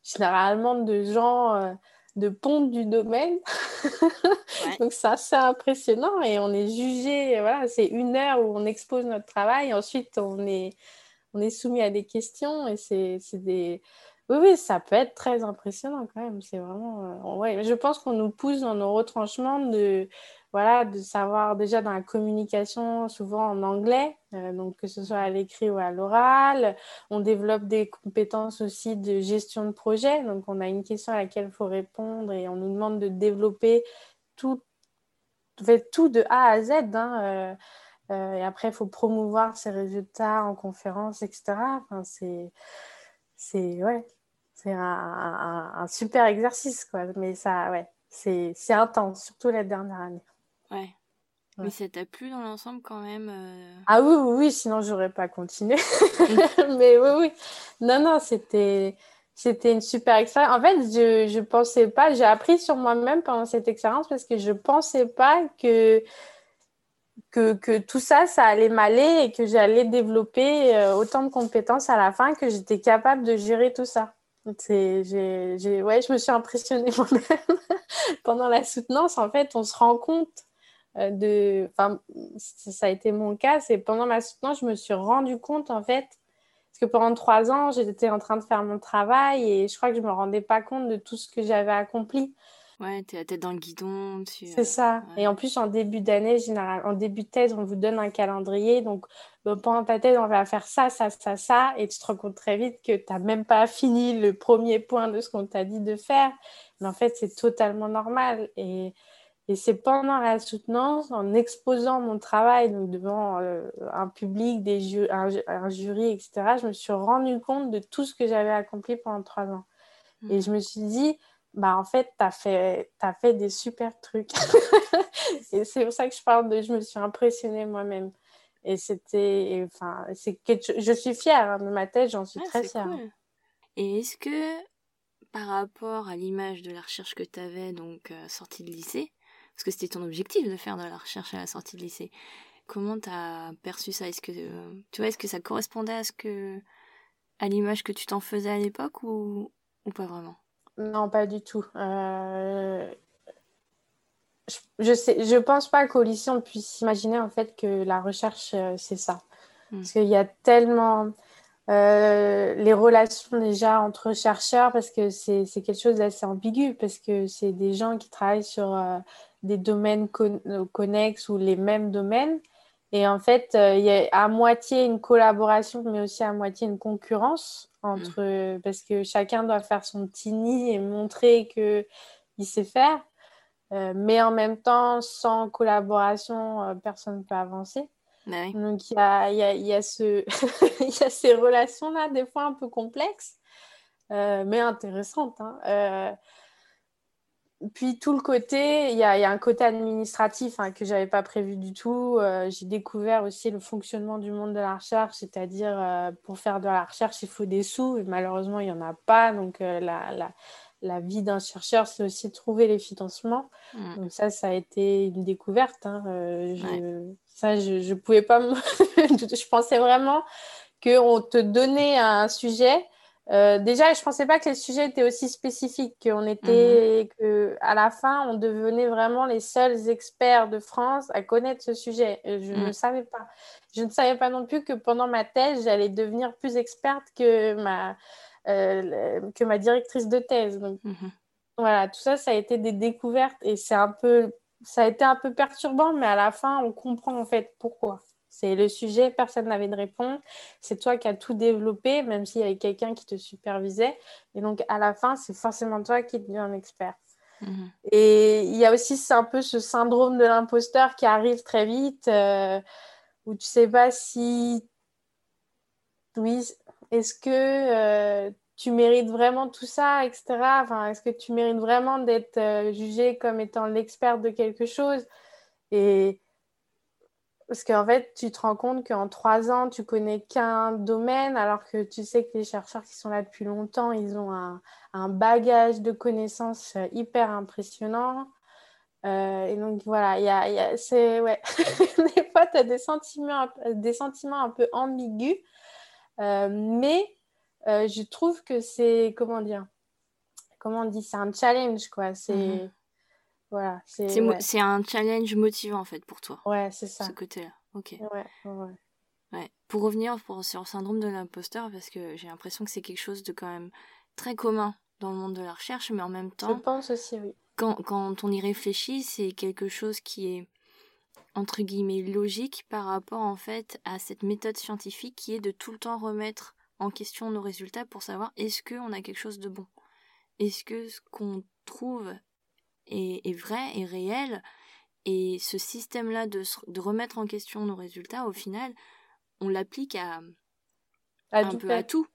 généralement de gens de ponte du domaine. Donc c'est assez impressionnant et on est jugé, voilà, c'est une heure où on expose notre travail, ensuite on est, on est soumis à des questions et c'est des... Oui, oui, ça peut être très impressionnant quand même. C'est vraiment... Euh, ouais, je pense qu'on nous pousse dans nos retranchements de, voilà, de savoir déjà dans la communication, souvent en anglais, euh, donc que ce soit à l'écrit ou à l'oral. On développe des compétences aussi de gestion de projet. Donc, on a une question à laquelle il faut répondre et on nous demande de développer tout, tout de A à Z. Hein, euh, euh, et après, il faut promouvoir ces résultats en conférence, etc. Enfin, c'est, c'est, ouais, c'est un, super exercice, quoi. Mais ça, ouais, c'est, c'est intense, surtout la dernière année. Ouais. Mais ça t'a plu dans l'ensemble quand même euh... Ah oui, oui, oui, sinon j'aurais pas continué. Mais oui, oui. Non, non, c'était, c'était une super expérience. En fait, je, je pensais pas, j'ai appris sur moi-même pendant cette expérience parce que je pensais pas que, que, que tout ça, ça allait m'aller et que j'allais développer euh, autant de compétences à la fin que j'étais capable de gérer tout ça. C'est, j'ai, j'ai, ouais, je me suis impressionnée moi-même pendant la soutenance. En fait, on se rend compte de, enfin, ça a été mon cas, c'est pendant ma soutenance, je me suis rendu compte en fait, parce que pendant trois ans, j'étais en train de faire mon travail et je crois que je me rendais pas compte de tout ce que j'avais accompli. Ouais, t'es la tête dans le guidon. Tu... C'est ça. Ouais. Et en plus, en début d'année, général, en début de thèse, on vous donne un calendrier. Donc, bon, pendant ta thèse, on va faire ça, ça, ça, ça. Et tu te rends compte très vite que tu n'as même pas fini le premier point de ce qu'on t'a dit de faire. Mais en fait, c'est totalement normal. Et, et c'est pendant la soutenance, en exposant mon travail donc devant euh, un public, des ju un, un, jury, etc., je me suis rendu compte de tout ce que j'avais accompli pendant trois ans. Mmh. Et je me suis dit, bah en fait, tu as fait, as fait des super trucs. et c'est pour ça que je parle de je me suis impressionnée moi-même. Et c'était, enfin, c'est je suis fière hein, de ma tête, j'en suis ouais, très fière. Cool. Et est-ce que par rapport à l'image de la recherche que tu avais, donc euh, sortie de lycée, parce que c'était ton objectif de faire de la recherche à la sortie de lycée, comment tu as perçu ça? Est-ce que, tu vois, est-ce que ça correspondait à ce que, à l'image que tu t'en faisais à l'époque ou, ou pas vraiment? Non, pas du tout. Euh... Je, sais, je pense pas qu'au lycée on puisse imaginer en fait que la recherche euh, c'est ça, mm. parce qu'il y a tellement euh, les relations déjà entre chercheurs parce que c'est quelque chose d'assez ambigu parce que c'est des gens qui travaillent sur des domaines con connexes ou les mêmes domaines et en fait euh, il y a à moitié une collaboration mais aussi à moitié une concurrence entre mmh. parce que chacun doit faire son petit nid et montrer que il sait faire euh, mais en même temps sans collaboration euh, personne ne peut avancer oui. donc il y a, y, a, y, a ce y a ces relations là des fois un peu complexes euh, mais intéressantes hein. Puis tout le côté, il y, y, a un côté administratif hein, que j'avais pas prévu du tout. Euh, j'ai découvert aussi le fonctionnement du monde de la recherche, c'est-à-dire euh, pour faire de la recherche, il faut des sous et malheureusement il y en a pas. Donc euh, la, la, la, vie d'un chercheur, c'est aussi trouver les financements. Mmh. Donc ça, ça a été une découverte. Hein. je, ouais. Ça, je, je pouvais pas. Me... je pensais vraiment qu'on te donnait un sujet euh, déjà, je pensais pas que les sujets étaient aussi spécifiques, qu'on était, mmh. que à la fin, on devenait vraiment les seuls experts de France à connaître ce sujet. Je mmh. ne savais pas. Je ne savais pas non plus que pendant ma thèse, j'allais devenir plus experte que ma, euh, que ma directrice de thèse. Donc, mmh. voilà, tout ça, ça a été des découvertes et c'est un peu, ça a été un peu perturbant, mais à la fin, on comprend en fait pourquoi. C'est le sujet, personne n'avait de réponse. C'est toi qui as tout développé, même s'il y avait quelqu'un qui te supervisait. Et donc, à la fin, c'est forcément toi qui deviens expert. Mmh. Et il y a aussi un peu ce syndrome de l'imposteur qui arrive très vite, euh, où tu sais pas si. Oui, est-ce que euh, tu mérites vraiment tout ça, etc. Enfin, est-ce que tu mérites vraiment d'être euh, jugé comme étant l'expert de quelque chose? Et parce qu'en fait, tu te rends compte qu'en trois ans, tu connais qu'un domaine, alors que tu sais que les chercheurs qui sont là depuis longtemps, ils ont un, bagage de connaissances euh, hyper impressionnant. Euh, et donc voilà, y a, c'est, ouais. des fois, tu as des sentiments, un peu ambigus, euh, mais je trouve que c'est, comment dire, comment on dit, c'est un challenge, quoi. -hmm. Voilà, c'est ouais. un challenge motivant en fait pour toi. Ouais, c'est ça. Ce côté-là. Ok. Ouais, ouais. ouais. Pour revenir pour, sur le syndrome de l'imposteur, parce que j'ai l'impression que c'est quelque chose de quand même très commun dans le monde de la recherche, mais en même temps. Je pense aussi, oui. quand, quand on y réfléchit, c'est quelque chose qui est entre guillemets logique par rapport en fait à cette méthode scientifique qui est de tout le temps remettre en question nos résultats pour savoir est-ce qu'on a quelque chose de bon? Est-ce que ce qu'on trouve est, est, vrai, est réel Et ce système-là de, de, remettre en question nos résultats, au final, on l'applique à, un peu à tout.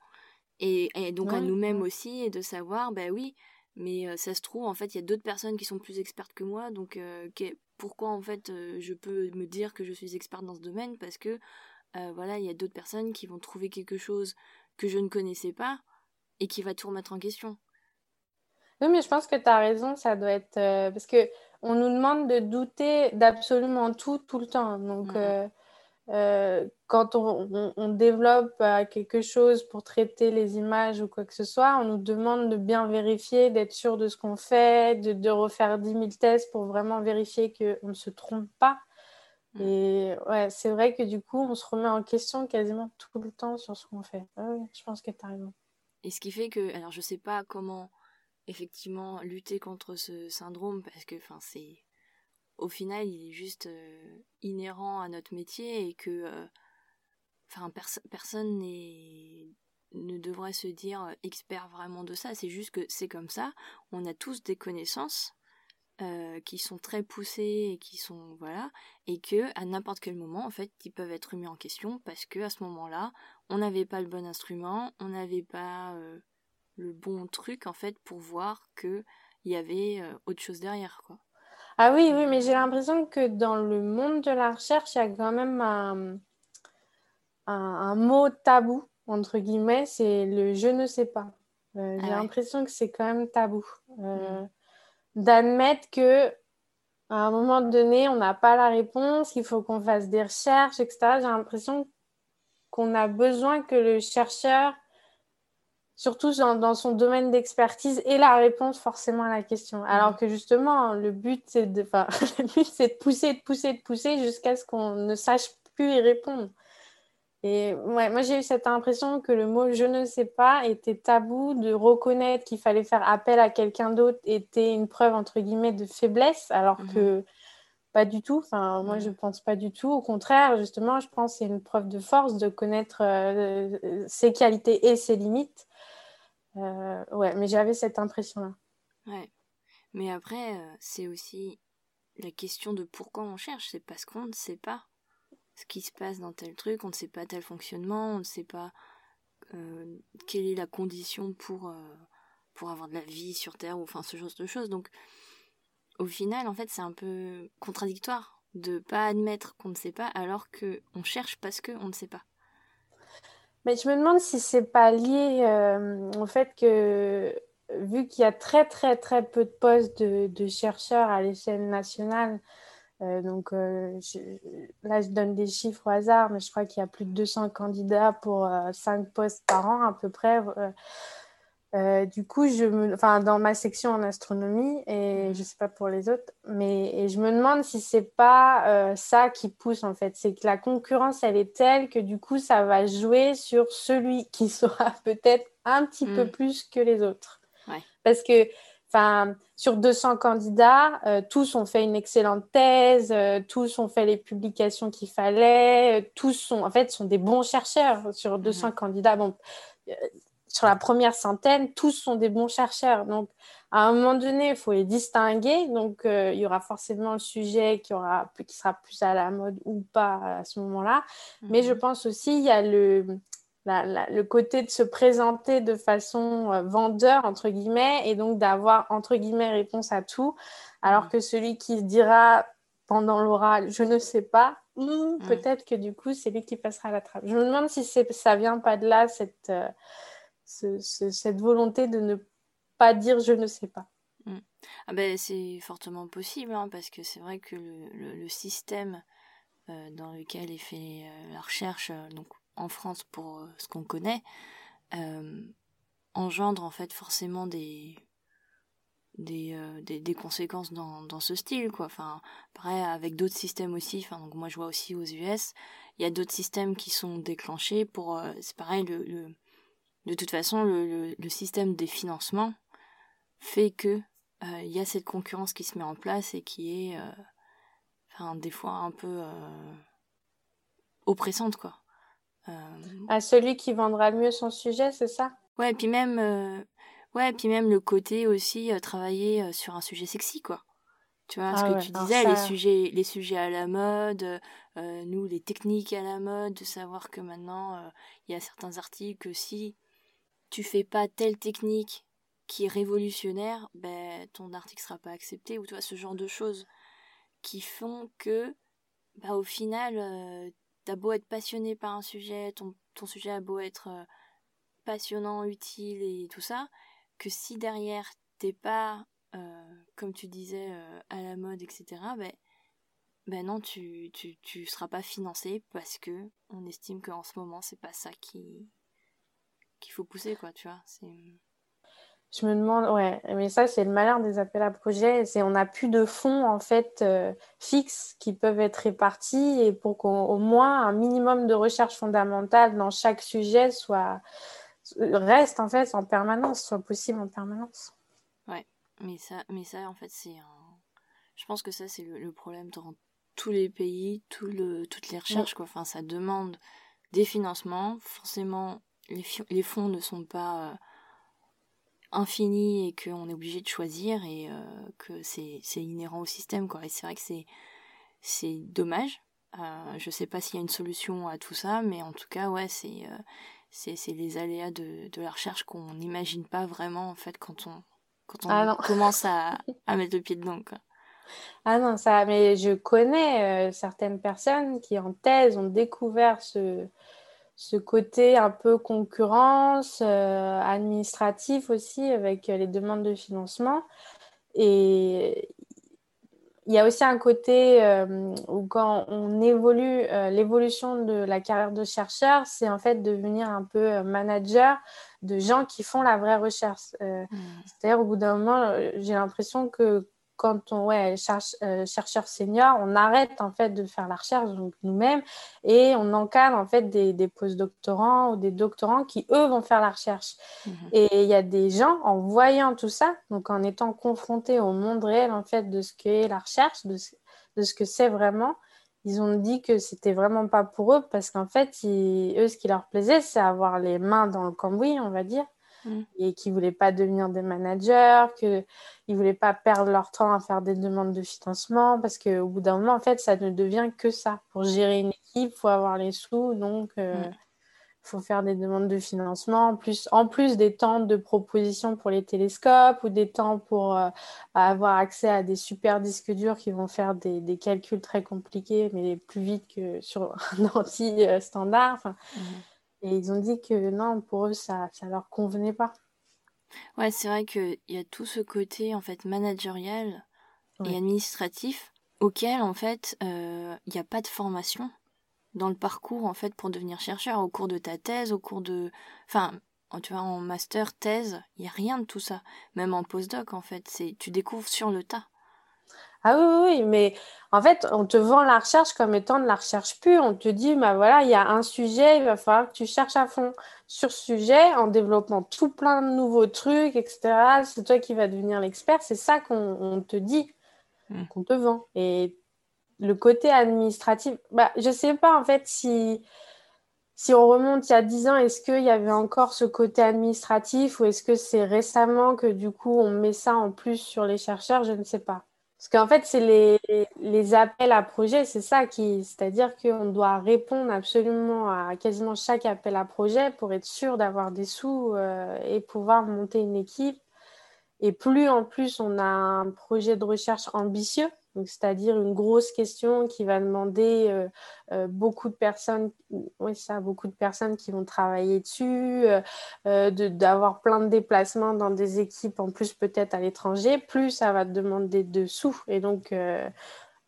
Et, et donc à nous-mêmes aussi, et de savoir, ben oui, mais euh, ça se trouve, en fait, il y a d'autres personnes qui sont plus expertes que moi, donc euh, pourquoi en fait euh, je peux me dire que je suis experte dans ce domaine Parce que voilà, il y a d'autres personnes qui vont trouver quelque chose que je ne connaissais pas et qui va tout remettre en question. Oui, mais je pense que tu as raison, ça doit être. Euh, parce que on nous demande de douter d'absolument tout, tout le temps. Donc, euh, euh, quand on, on, développe quelque chose pour traiter les images ou quoi que ce soit, on nous demande de bien vérifier, d'être sûr de ce qu'on fait, de, de, refaire 10 000 tests pour vraiment vérifier qu'on ne se trompe pas. Et ouais, c'est vrai que du coup, on se remet en question quasiment tout le temps sur ce qu'on fait. Ouais, je pense que tu as raison. Et ce qui fait que, alors je sais pas comment effectivement lutter contre ce syndrome parce que, enfin, c'est au final, il est juste euh, inhérent à notre métier et que, euh, enfin, personne n'est ne devrait se dire euh, expert vraiment de ça. C'est juste que c'est comme ça. On a tous des connaissances euh, qui sont très poussés et qui sont voilà et que à n'importe quel moment en fait ils peuvent être remis en question parce que à ce moment-là on n'avait pas le bon instrument on n'avait pas euh, le bon truc en fait pour voir que il y avait euh, autre chose derrière quoi. Ah oui oui mais j'ai l'impression que dans le monde de la recherche il y a quand même un, un, mot tabou entre guillemets c'est le je ne sais pas j'ai ah l'impression que c'est quand même tabou. Mmh d'admettre que à un moment donné, on n'a pas la réponse, qu'il faut qu'on fasse des recherches, etc. J'ai l'impression qu'on a besoin que le chercheur, surtout dans, son domaine d'expertise, ait la réponse forcément à la question. Alors mm. que justement, le but, c'est de, de pousser, de pousser, de pousser jusqu'à ce qu'on ne sache plus y répondre. Et ouais, moi, j'ai eu cette impression que le mot je ne sais pas était tabou, de reconnaître qu'il fallait faire appel à quelqu'un d'autre était une preuve, entre guillemets, de faiblesse, alors mhm. que pas du tout. Enfin, moi, je ne pense pas du tout. Au contraire, justement, je pense que c'est une preuve de force de connaître euh, ses qualités et ses limites. Euh, ouais, mais j'avais cette impression-là. Ouais. Mais après, euh, c'est aussi la question de pourquoi on cherche. C'est parce qu'on ne sait pas ce qui se passe dans tel truc, on ne sait pas tel fonctionnement, on ne sait pas euh, quelle est la condition pour, euh, pour avoir de la vie sur Terre, ou enfin ce genre de choses. Donc au final, en fait, c'est un peu contradictoire de pas admettre qu'on ne sait pas alors que on cherche parce qu'on ne sait pas. Mais je me demande si c'est pas lié euh, au fait que vu qu'il y a très très très peu de postes de, chercheurs à l'échelle nationale, euh, donc euh, là, je donne des chiffres au hasard, mais je crois qu'il y a plus de 200 candidats pour 5 euh, postes par an à peu près. Du coup, je me... enfin, dans ma section en astronomie, et je ne sais pas pour les autres, mais et je me demande si c'est pas ça qui pousse en fait. C'est que la concurrence, elle est telle que du coup, ça va jouer sur celui qui sera peut-être un petit peu mm. plus que les autres. Ouais. Parce que Enfin, sur 200 candidats, euh, tous ont fait une excellente thèse, euh, tous ont fait les publications qu'il fallait, euh, tous sont, en fait, sont des bons chercheurs sur 200 mhm. candidats. Bon, sur la première centaine, tous sont des bons chercheurs. Donc, à un moment donné, il faut les distinguer. Donc, il y aura forcément le sujet qui, aura, qui sera plus à la mode ou pas à ce moment-là. Mais je mhm. pense aussi, il y a le, le côté de se présenter de façon euh, vendeur, entre guillemets, et donc d'avoir, entre guillemets, réponse à tout, alors mm. que celui qui dira pendant l'oral, je ne sais pas, mm. peut-être que du coup, c'est lui qui passera la trappe. Je me demande si ça vient pas de là, cette, euh, cette volonté de ne pas dire je ne sais pas. Mm. Ah ben, c'est fortement possible, hein, parce que c'est vrai que le, le, système euh, dans lequel est fait la recherche, donc en France pour euh, ce qu'on connaît, euh, engendre en fait forcément des des, euh, des, des, conséquences dans, dans ce style quoi enfin pareil avec d'autres systèmes aussi enfin donc moi je vois aussi aux US il y a d'autres systèmes qui sont déclenchés pour c'est pareil le, de toute façon le, le, système des financements fait que il y a cette concurrence qui se met en place et qui est, enfin, des fois un peu oppressante, quoi. À celui qui vendra le mieux son sujet, c'est ça? Ouais, et puis même, ouais, puis même le côté aussi travailler sur un sujet sexy, quoi. Tu vois, ce ah que tu disais, les, sujets, les sujets à la mode, euh, nous, les techniques à la mode, de savoir que maintenant, euh, il y a certains articles que si tu fais pas telle technique qui est révolutionnaire, ben, ton article sera pas accepté, ou tu vois, ce genre de choses qui font que, bah, au final, euh, tu as beau être passionné par un sujet, ton, sujet a beau être passionnant, utile et tout ça, que si derrière t'es pas euh, comme tu disais, euh, à la mode, etc., ben, ben non, tu, tu, tu seras pas financé parce que on estime qu'en ce moment, c'est pas ça qui qu'il faut pousser, quoi, tu vois. Je me demande, ouais, mais ça, c'est le malheur des appels à projets. C'est on n'a plus de fonds, en fait, euh, fixes qui peuvent être répartis et pour qu'au moins un minimum de recherche fondamentale dans chaque sujet soit reste, en fait, en permanence, soit possible en permanence. Mais ça, mais ça en fait, c'est un... Je pense que ça, c'est le, problème dans tous les pays, tout le, toutes les recherches, quoi. Enfin, ça demande des financements. Forcément, les, les fonds ne sont pas euh, infinis et qu'on est obligé de choisir et euh, que c'est inhérent au système, quoi. Et c'est vrai que c'est dommage. Euh, je sais pas s'il y a une solution à tout ça, mais en tout cas, ouais, c'est c'est les aléas de, de la recherche qu'on n'imagine pas vraiment, en fait, quand on, quand on ah commence à, à, mettre le pied dedans. Quoi. Ah non, ça, mais je connais euh, certaines personnes qui en thèse ont découvert ce, ce côté un peu concurrence, euh, administratif aussi, avec euh, les demandes de financement. Et il y a aussi un côté où quand on évolue, l'évolution de la carrière de chercheur, c'est en fait devenir un peu manager de gens qui font la vraie recherche. Euh, hmm. C'est-à-dire, au bout d'un moment, euh, j'ai l'impression que quand on ouais, cherche, euh, chercheur senior, on arrête en fait de faire la recherche nous-mêmes et on encadre en fait des, des post-doctorants ou des doctorants qui eux vont faire la recherche. Hmm. Et il y a des gens en voyant tout ça, donc en étant confrontés au monde réel en fait de ce qu'est la recherche, de de ce que c'est vraiment, ils ont dit que c'était vraiment pas pour eux parce qu'en fait, eux, ce qui leur plaisait, c'est avoir les mains dans le cambouis, on va dire, mm. et qu'ils voulaient pas devenir des managers, qu'ils voulaient pas perdre leur temps à faire des demandes de financement parce qu'au bout d'un moment, en fait, ça ne devient que ça. Pour gérer une équipe, il faut avoir les sous, donc. Euh, mm faut faire des demandes de financement, en plus, en plus des temps de proposition pour les télescopes ou des temps pour euh, avoir accès à des super disques durs qui vont faire des, des, calculs très compliqués, mais plus vite que sur un anti standard. Mmh. Et ils ont dit que non, pour eux, ça ne leur convenait pas. Ouais, c'est vrai qu'il y a tout ce côté en fait managérial et administratif auquel en fait euh, il n'y a pas de formation dans le parcours en fait pour devenir chercheur. Au cours de ta thèse au cours de enfin tu vois en master thèse il y a rien de tout ça. Même en postdoc en fait c'est tu découvres sur le tas ah oui, oui, mais en fait, on te vend la recherche comme étant de la recherche pure. On te dit, bah voilà, il y a un sujet, il va falloir que tu cherches à fond sur ce sujet en développant tout plein de nouveaux trucs, etc. C'est toi qui vas devenir l'expert. C'est ça qu'on te dit, mmh. qu'on te vend. Et le côté administratif, bah, je ne sais pas en fait si, si on remonte il y a 10 ans, est-ce qu'il y avait encore ce côté administratif ou est-ce que c'est récemment que du coup on met ça en plus sur les chercheurs? Je ne sais pas. Parce qu'en fait, c'est les, appels à projet, c'est ça qui. C'est-à-dire qu'on doit répondre absolument à quasiment chaque appel à projet pour être sûr d'avoir des sous euh, et pouvoir monter une équipe. Et plus en plus on a un projet de recherche ambitieux, c'est-à-dire une grosse question qui va demander euh, euh, beaucoup de personnes, oui, ça, beaucoup de personnes qui vont travailler dessus, euh, d'avoir plein de déplacements dans des équipes en plus peut-être à l'étranger, plus ça va te demander de sous. Et donc,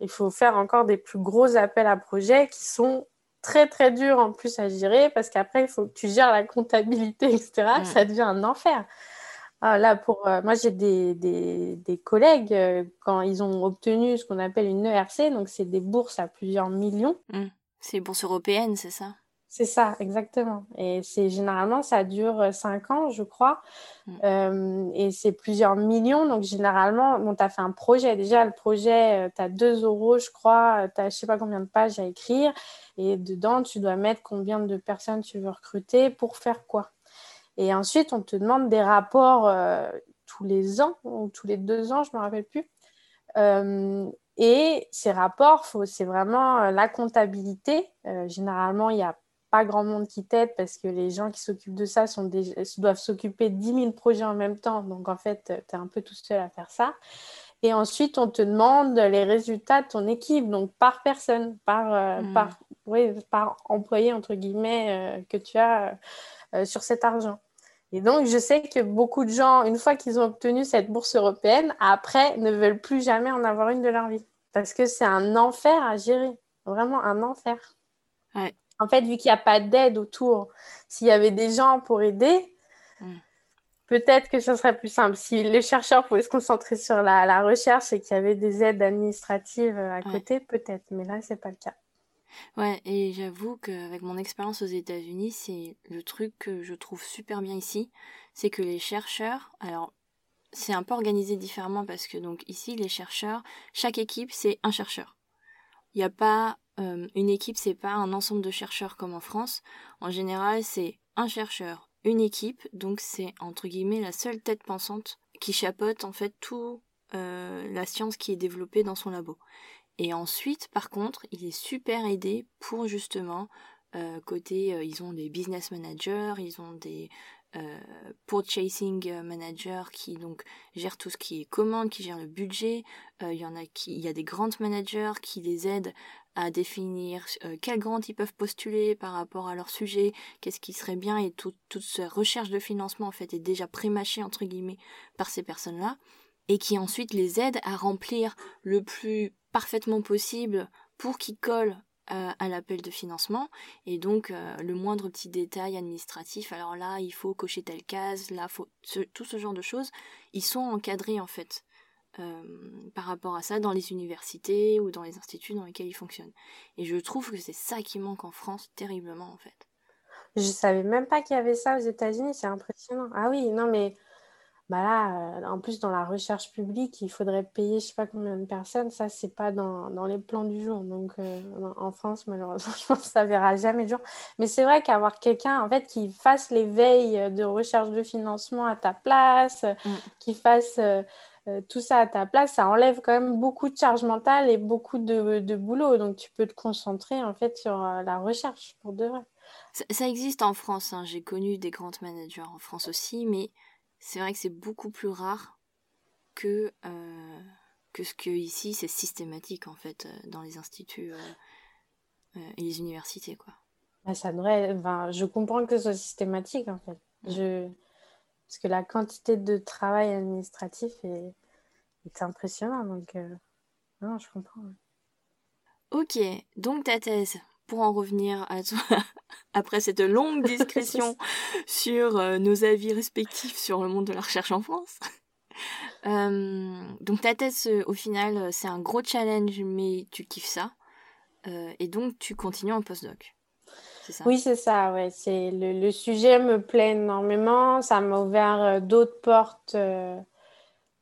il faut faire encore des plus gros appels à projets qui sont très très durs en plus à gérer parce qu'après, il faut que tu gères la comptabilité, etc. Ça devient un enfer. Ah, là, pour, euh, moi, j'ai des, des, des, collègues, euh, quand ils ont obtenu ce qu'on appelle une ERC, donc c'est des bourses à plusieurs millions. Mmh. C'est bourses européennes, c'est ça? C'est ça, exactement. Et c'est généralement, ça dure cinq ans, je crois. Mm. et c'est plusieurs millions. Donc, généralement, bon, tu as fait un projet. Déjà, le projet, tu as 2 euros, je crois. Tu as je sais pas combien de pages à écrire. Et dedans, tu dois mettre combien de personnes tu veux recruter pour faire quoi. Et ensuite, on te demande des rapports tous les ans ou tous les deux ans, je ne me rappelle plus. Euh, et ces rapports, c'est vraiment euh, la comptabilité. Euh, généralement, il n'y a pas grand monde qui t'aide parce que les gens qui s'occupent de ça sont doivent s'occuper de 10 000 projets en même temps. Donc, en fait, tu es un peu tout seul à faire ça. Et ensuite, on te demande les résultats de ton équipe, donc par personne, par, hmm. par, par employé, entre guillemets, que tu as sur cet argent. Et donc, je sais que beaucoup de gens, une fois qu'ils ont obtenu cette bourse européenne, après, ne veulent plus jamais en avoir une de leur vie. Parce que c'est un enfer à gérer. Vraiment un enfer. En fait, vu qu'il n'y a pas d'aide autour, s'il y avait des gens pour aider, mm. peut-être que ce serait plus simple. Si les chercheurs pouvaient se concentrer sur la, recherche et qu'il y avait des aides administratives à côté, peut-être. Mais là, ce n'est pas le cas. Ouais, et j'avoue qu'avec mon expérience aux États-Unis, c'est le truc que je trouve super bien ici, c'est que les chercheurs, alors c'est un peu organisé différemment parce que donc ici les chercheurs, chaque équipe c'est un chercheur. Il n'y a pas euh, une équipe, c'est pas un ensemble de chercheurs comme en France. En général, c'est un chercheur, une équipe, donc c'est entre guillemets la seule tête pensante qui chapeaute en fait tout euh, la science qui est développée dans son labo. Et ensuite, par contre, il est super aidé pour justement euh, côté, euh, ils ont des business managers, ils ont des euh, purchasing managers qui donc gèrent tout ce qui est commande, qui gèrent le budget. il y en a qui, il y a des grant managers qui les aident à définir quelles grants ils peuvent postuler par rapport à leur sujet, qu'est-ce qui serait bien et toute cette recherche de financement en fait est déjà prémâchée entre guillemets par ces personnes-là et qui ensuite les aident à remplir le plus parfaitement possible pour qu'ils collent euh, à l'appel de financement. Et donc euh, le moindre petit détail administratif alors là il faut cocher telle case là faut tout ce genre de choses ils sont encadrés en fait euh, par rapport à ça dans les universités ou dans les instituts dans lesquels ils fonctionnent. Et je trouve que c'est ça qui manque en France terriblement en fait. Je savais même pas qu'il y avait ça aux États-Unis c'est impressionnant. Ah oui non mais bah là, euh, en plus, dans la recherche publique, il faudrait payer je sais pas combien de personnes. Ça, c'est pas dans, dans, les plans du jour. Donc, euh, en France, malheureusement, je pense que ça verra jamais le jour. Mais c'est vrai qu'avoir quelqu'un, en fait, qui fasse les veilles de recherche de financement à ta place, mm. qui fasse euh, tout ça à ta place, ça enlève quand même beaucoup de charge mentale et beaucoup de, de boulot. Donc, tu peux te concentrer, en fait, sur la recherche, pour de vrai. Ça, existe en France. Hein. J'ai connu des grands managers en France aussi, mais c'est vrai que c'est beaucoup plus rare que, euh, que ce que ici c'est systématique en fait euh, dans les instituts euh, et les universités quoi. Ah, ça devrait, je comprends que ce soit systématique en fait. Je... Parce que la quantité de travail administratif est, est impressionnante donc non, je comprends. Ok, donc ta thèse, pour en revenir à toi, après cette longue discussion sur euh, nos avis respectifs sur le monde de la recherche en France. Euh, donc ta thèse, au final, c'est un gros challenge, mais tu kiffes ça. Euh, et donc tu continues en postdoc. Ça? Oui, c'est ça. Ouais. C'est le, le, sujet me plaît énormément. Ça m'a ouvert d'autres portes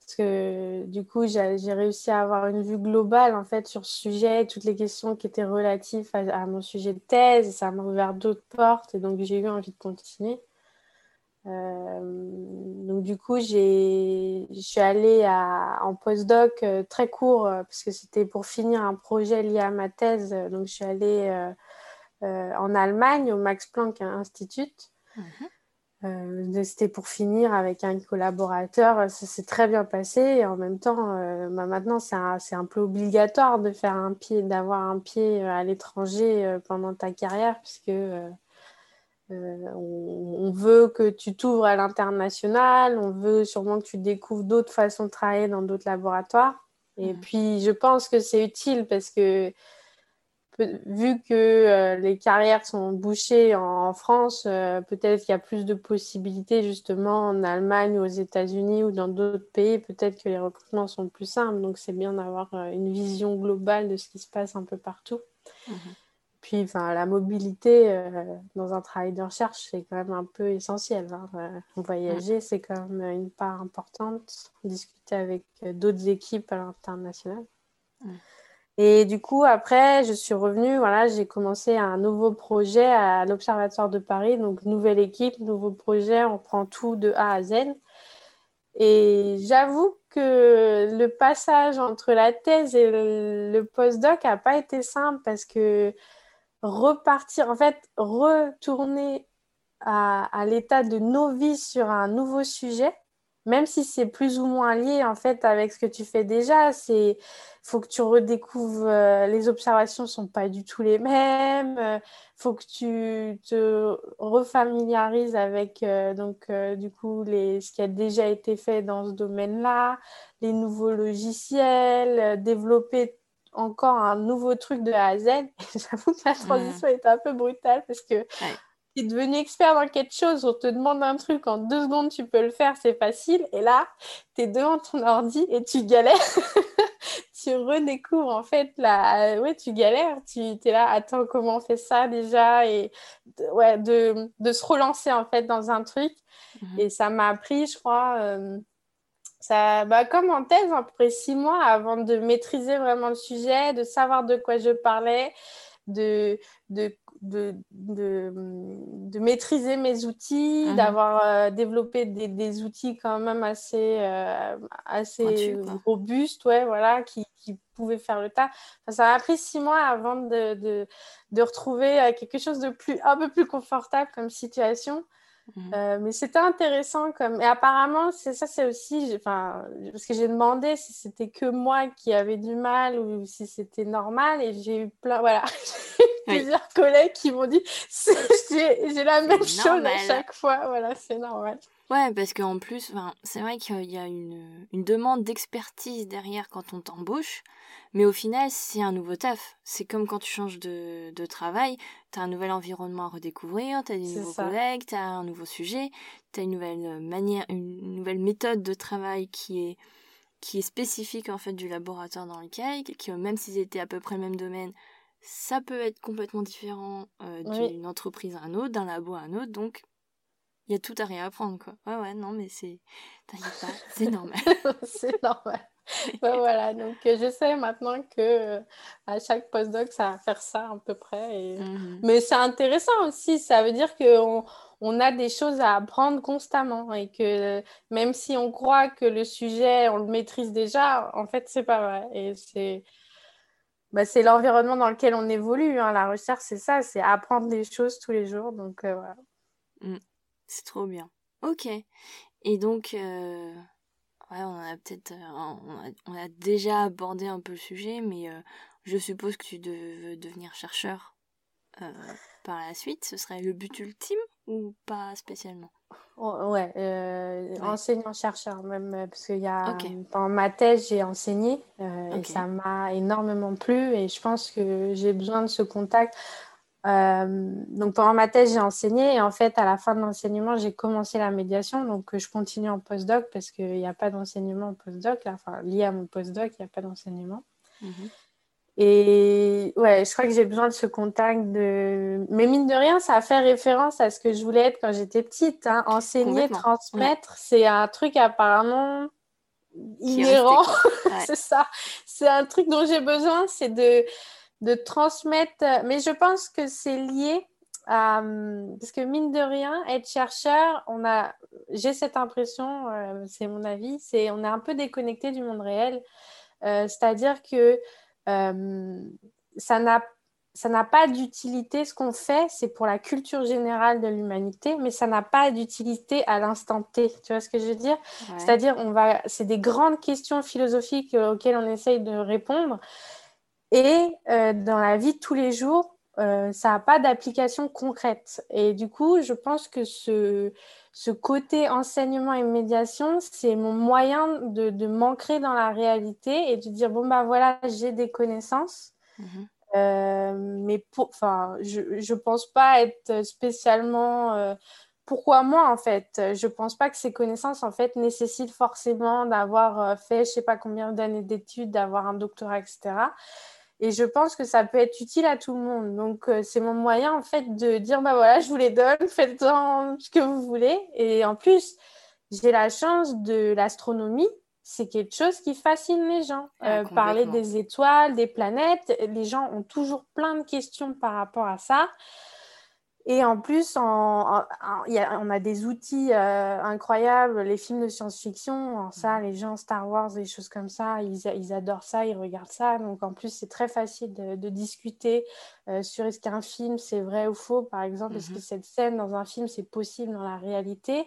parce que du coup, j'ai réussi à avoir une vue globale en fait sur ce sujet, toutes les questions qui étaient relatives à, mon sujet de thèse. Ça m'a ouvert d'autres portes et donc j'ai eu envie de continuer. Euh, donc du coup, je suis allée à, en postdoc euh, très court euh, parce que c'était pour finir un projet lié à ma thèse. Donc je suis allée en Allemagne au Max Planck Institute. Mhm. Euh, c'était pour finir avec un collaborateur. Ça s'est très bien passé. Et en même temps, euh, bah, maintenant, c'est un, un, peu obligatoire de faire un pied, d'avoir un pied euh, à l'étranger pendant ta carrière, puisque on, veut que tu t'ouvres à l'international. On veut sûrement que tu découvres d'autres façons de travailler dans d'autres laboratoires. Et mmh. puis, je pense que c'est utile parce que vu que euh, les carrières sont bouchées en, France, euh, peut-être qu'il y a plus de possibilités justement en Allemagne ou aux États-Unis ou dans d'autres pays. Peut-être que les recrutements sont plus simples. Donc c'est bien d'avoir euh, une vision globale de ce qui se passe un peu partout. Mhm. puis, enfin, la mobilité dans un travail de recherche, c'est quand même un peu essentiel. Hein. voyager, c'est quand même une part importante. Discuter avec d'autres équipes à l'international. Et du coup, après, je suis revenue, voilà, j'ai commencé un nouveau projet à l'Observatoire de Paris. Donc, nouvelle équipe, nouveau projet, on prend tout de A à Z. Et j'avoue que le passage entre la thèse et le, postdoc n'a pas été simple parce que repartir, en fait, retourner à, à l'état de novice sur un nouveau sujet, même si c'est plus ou moins lié en fait avec ce que tu fais déjà, c'est faut que tu redécouvres euh, les observations sont pas du tout les mêmes, euh, faut que tu te refamiliarises avec euh, donc du coup les ce qui a déjà été fait dans ce domaine-là, les nouveaux logiciels, développer encore un nouveau truc de A à Z. J'avoue que la transition est un peu brutale parce que tu es devenu expert dans quelque chose, on te demande un truc, en deux secondes tu peux le faire, c'est facile. Et là, tu es devant ton ordi et tu galères. tu redécouvres en fait la. Ouais, tu galères. Tu es là, attends, comment on fait ça déjà? Et ouais, de, de se relancer en fait dans un truc. Mhm. Et ça m'a appris, je crois. Euh, ça, bah, comme en thèse, à peu près six mois avant de maîtriser vraiment le sujet, de savoir de quoi je parlais, de, de de, de, maîtriser mes outils, mhm. d'avoir euh, développé des, des, outils quand même assez, euh, assez robustes, ouais, voilà, qui, qui, pouvaient faire le tas. ça m'a pris six mois avant de, de, de retrouver euh, quelque chose de plus, un peu plus confortable comme situation. Mhm. Euh, mais c'était intéressant comme et apparemment c'est ça c'est aussi enfin parce que j'ai demandé si c'était que moi qui avais du mal ou si c'était normal et j'ai eu plein voilà plusieurs collègues qui m'ont dit j'ai la même chose à chaque fois. Voilà c'est normal Ouais, parce qu'en plus, c'est vrai qu'il y a une, une demande d'expertise derrière quand on t'embauche, mais au final, c'est un nouveau taf. C'est comme quand tu changes de, de travail, t'as un nouvel environnement à redécouvrir, t'as des nouveaux collègues, t'as un nouveau sujet, t'as une nouvelle manière, une nouvelle méthode de travail qui est, qui est spécifique en fait du laboratoire dans lequel, qui même s'ils étaient à peu près le même domaine, ça peut être complètement différent euh, d'une entreprise à un autre, d'un labo à un autre, donc il y a tout à réapprendre, quoi. Ouais, ouais, non, mais c'est. T'inquiète pas, c'est normal. c'est normal. voilà, donc euh, je sais maintenant que euh, à chaque postdoc, ça va faire ça à peu près. Et... Mmh mais c'est intéressant aussi, ça veut dire qu'on on a des choses à apprendre constamment et que même si on croit que le sujet, on le maîtrise déjà, en fait, c'est pas vrai. Et c'est. Bah, c'est l'environnement dans lequel on évolue. Hein. La recherche, c'est ça, c'est apprendre des choses tous les jours. Donc euh, voilà. Mmh. C'est trop bien. Ok. Et donc, euh, ouais, on a peut-être, euh, on, a, déjà abordé un peu le sujet, mais euh, je suppose que tu veux devenir chercheur par la suite. Ce serait le but ultime ou pas spécialement? Oh, ouais, enseignant-chercheur même, parce qu'il y a, pendant ma thèse, j'ai enseigné et ça m'a énormément plu et je pense que j'ai besoin de ce contact. Euh, donc pendant ma thèse, j'ai enseigné et en fait, à la fin de l'enseignement, j'ai commencé la médiation. Donc euh, je continue en postdoc parce qu'il n'y a pas d'enseignement en postdoc. Enfin, lié à mon postdoc, il n'y a pas d'enseignement. Mhm. Et ouais, je crois que j'ai besoin de ce contact. De... Mais mine de rien, ça a fait référence à ce que je voulais être quand j'étais petite. Hein. Enseigner, transmettre, c'est un truc apparemment inhérent. c'est ça. C'est un truc dont j'ai besoin, c'est de de transmettre. Euh, mais je pense que c'est lié à. Hum, parce que mine de rien, être chercheur, on a. J'ai cette impression, euh, c'est mon avis, c'est on est un peu déconnecté du monde réel. Euh, c'est-à-dire que ça n'a ça n'a pas d'utilité. Ce qu'on fait, c'est pour la culture générale de l'humanité, mais ça n'a pas d'utilité à l'instant T. Tu vois ce que je veux dire? C'est-à-dire, on va, c'est des grandes questions philosophiques auxquelles on essaye de répondre, et euh, dans la vie de tous les jours, euh, ça n'a pas d'application concrète. Et du coup, je pense que ce, ce côté enseignement et médiation, c'est mon moyen de, de m'ancrer dans la réalité et de dire, bon, bah voilà, j'ai des connaissances. Mhm. Euh, mais pour, je ne pense pas être spécialement... pourquoi moi, en fait? Je ne pense pas que ces connaissances, en fait, nécessitent forcément d'avoir fait je ne sais pas combien d'années d'études, d'avoir un doctorat, etc. Et je pense que ça peut être utile à tout le monde. Donc, euh, c'est mon moyen, en fait, de dire, bah voilà, je vous les donne, faites-en ce que vous voulez. Et en plus, j'ai la chance de l'astronomie. C'est quelque chose qui fascine les gens. Ah, Euh, parler des étoiles, des planètes, les gens ont toujours plein de questions par rapport à ça. Et en plus, en- en- en- il y a- on a des outils euh, incroyables, les films de science-fiction, en ça, les gens Star Wars, des choses comme ça, ils, adorent ça, ils regardent ça. Donc en plus, c'est très facile de, de discuter euh, sur est-ce qu'un film c'est vrai ou faux, par exemple, est-ce que cette scène dans un film c'est possible dans la réalité?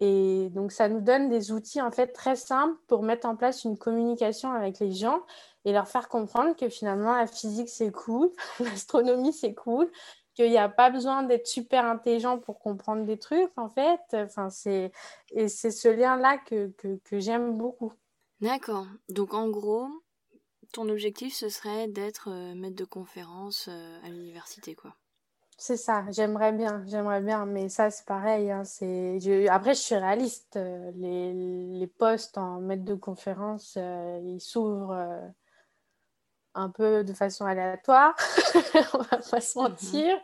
Et donc ça nous donne des outils en fait très simples pour mettre en place une communication avec les gens et leur faire comprendre que finalement la physique c'est cool, l'astronomie c'est cool, qu'il n'y a pas besoin d'être super intelligent pour comprendre des trucs, en fait. Enfin, c'est... Et c'est ce lien-là que, que, que j'aime beaucoup. D'accord. Donc en gros, ton objectif ce serait d'être euh, maître de conférence euh, à l'université, quoi. C'est ça, j'aimerais bien, j'aimerais bien, mais ça c'est pareil. hein, c'est... je- Après, je suis réaliste. euh, Les, les postes en maître de conférence, ils s'ouvrent un peu de façon aléatoire, on va pas se mentir.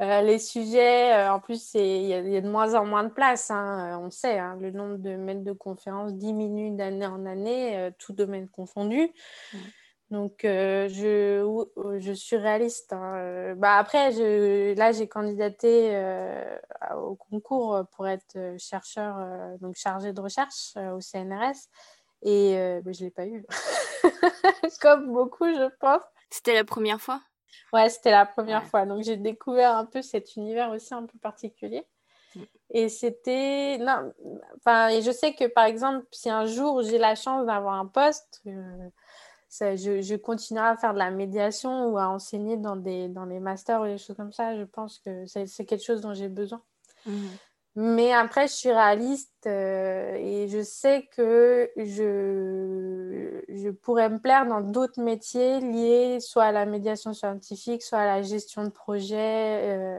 Euh, les sujets, euh, en plus, il y, a- il y a de moins en moins de place. hein, euh, on sait, hein, le nombre de maîtres de conférences diminue d'année en année, euh, tout domaine confondu. Mm. Donc, je, suis réaliste. hein, Bah, après, je, là, j'ai candidaté au concours pour être chercheur, donc chargé de recherche au CNRS. Et bah, je ne l'ai pas eu. Comme beaucoup, je pense. C'était la première fois? Ouais, c'était la première Ouais. fois. Donc, j'ai découvert un peu cet univers aussi un peu particulier. Mm. Et c'était. Non, enfin, et je sais que par exemple, si un jour j'ai la chance d'avoir un poste, euh, ça- je, je continuerai à faire de la médiation ou à enseigner dans des, dans les masters ou des choses comme ça. Je pense que c'est quelque chose dont j'ai besoin. Mhm. Mais après, je suis réaliste euh, et je sais que je, je pourrais me plaire dans d'autres métiers liés soit à la médiation scientifique, soit à la gestion de projet,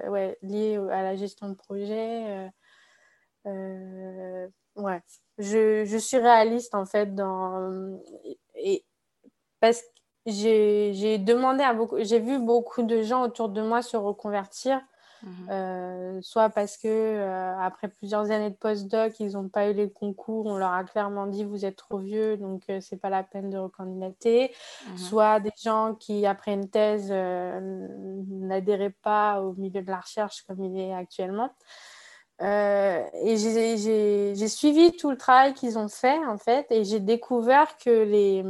euh, ouais, liés à la gestion de projet. euh, euh, ouais, je, je suis réaliste en fait dans et parce que j'ai demandé à beaucoup, j'ai vu beaucoup de gens autour de moi se reconvertir. Mhm. Euh, soit parce que euh, après plusieurs années de postdoc, ils n'ont pas eu les concours, on leur a clairement dit vous êtes trop vieux, donc euh, c'est pas la peine de recandidater. Mhm. Soit des gens qui après une thèse euh, n'adhéraient pas au milieu de la recherche comme il est actuellement. Et j'ai- suivi tout le travail qu'ils ont fait en fait, et j'ai découvert que les,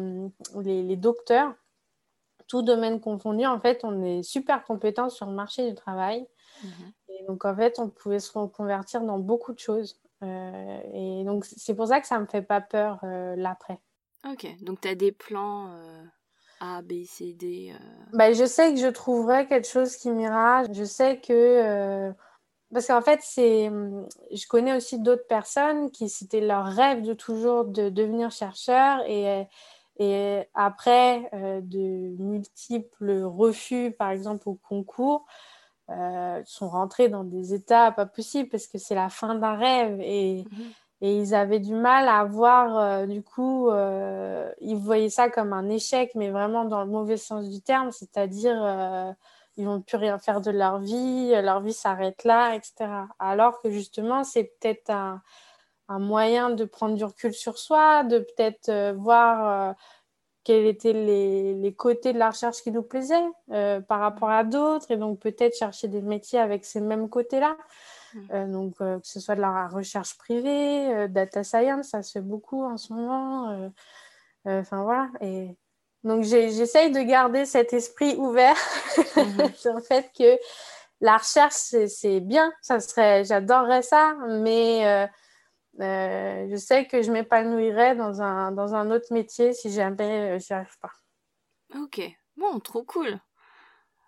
les, les docteurs, tout domaine confondu, en fait, on est super compétents sur le marché du travail. Mhm. Et donc, en fait, on pouvait se reconvertir dans beaucoup de choses. Euh, et donc, c'est pour ça que ça me fait pas peur euh, l'après. Ok, donc tu as des plans euh, A, B, C, D. Bah, je sais que je trouverai quelque chose qui m'ira. Je sais que. Parce qu'en fait, c'est... je connais aussi d'autres personnes qui c'était leur rêve de toujours de devenir chercheur et, et après de multiples refus, par exemple au concours, euh, sont rentrés dans des états pas possibles parce que c'est la fin d'un rêve et, Mhm. et ils avaient du mal à voir, euh, du coup, euh, ils voyaient ça comme un échec, mais vraiment dans le mauvais sens du terme, c'est-à-dire ils vont plus rien faire de leur vie, leur vie s'arrête là, etc. Alors que justement, c'est peut-être un, un moyen de prendre du recul sur soi, de peut-être voir quels étaient les, les côtés de la recherche qui nous plaisaient euh, par rapport à d'autres, et donc peut-être chercher des métiers avec ces mêmes côtés-là. Euh, donc, euh, que ce soit de la recherche privée, data science, ça se fait beaucoup en ce moment. Enfin, voilà. Et donc, j'essaye de garder cet esprit ouvert Mhm. sur le fait que la recherche, c'est c'est bien. Ça serait, j'adorerais ça, mais euh, je sais que je m'épanouirais dans un, dans un autre métier si jamais euh, j'y arrive pas. Ok, bon, trop cool.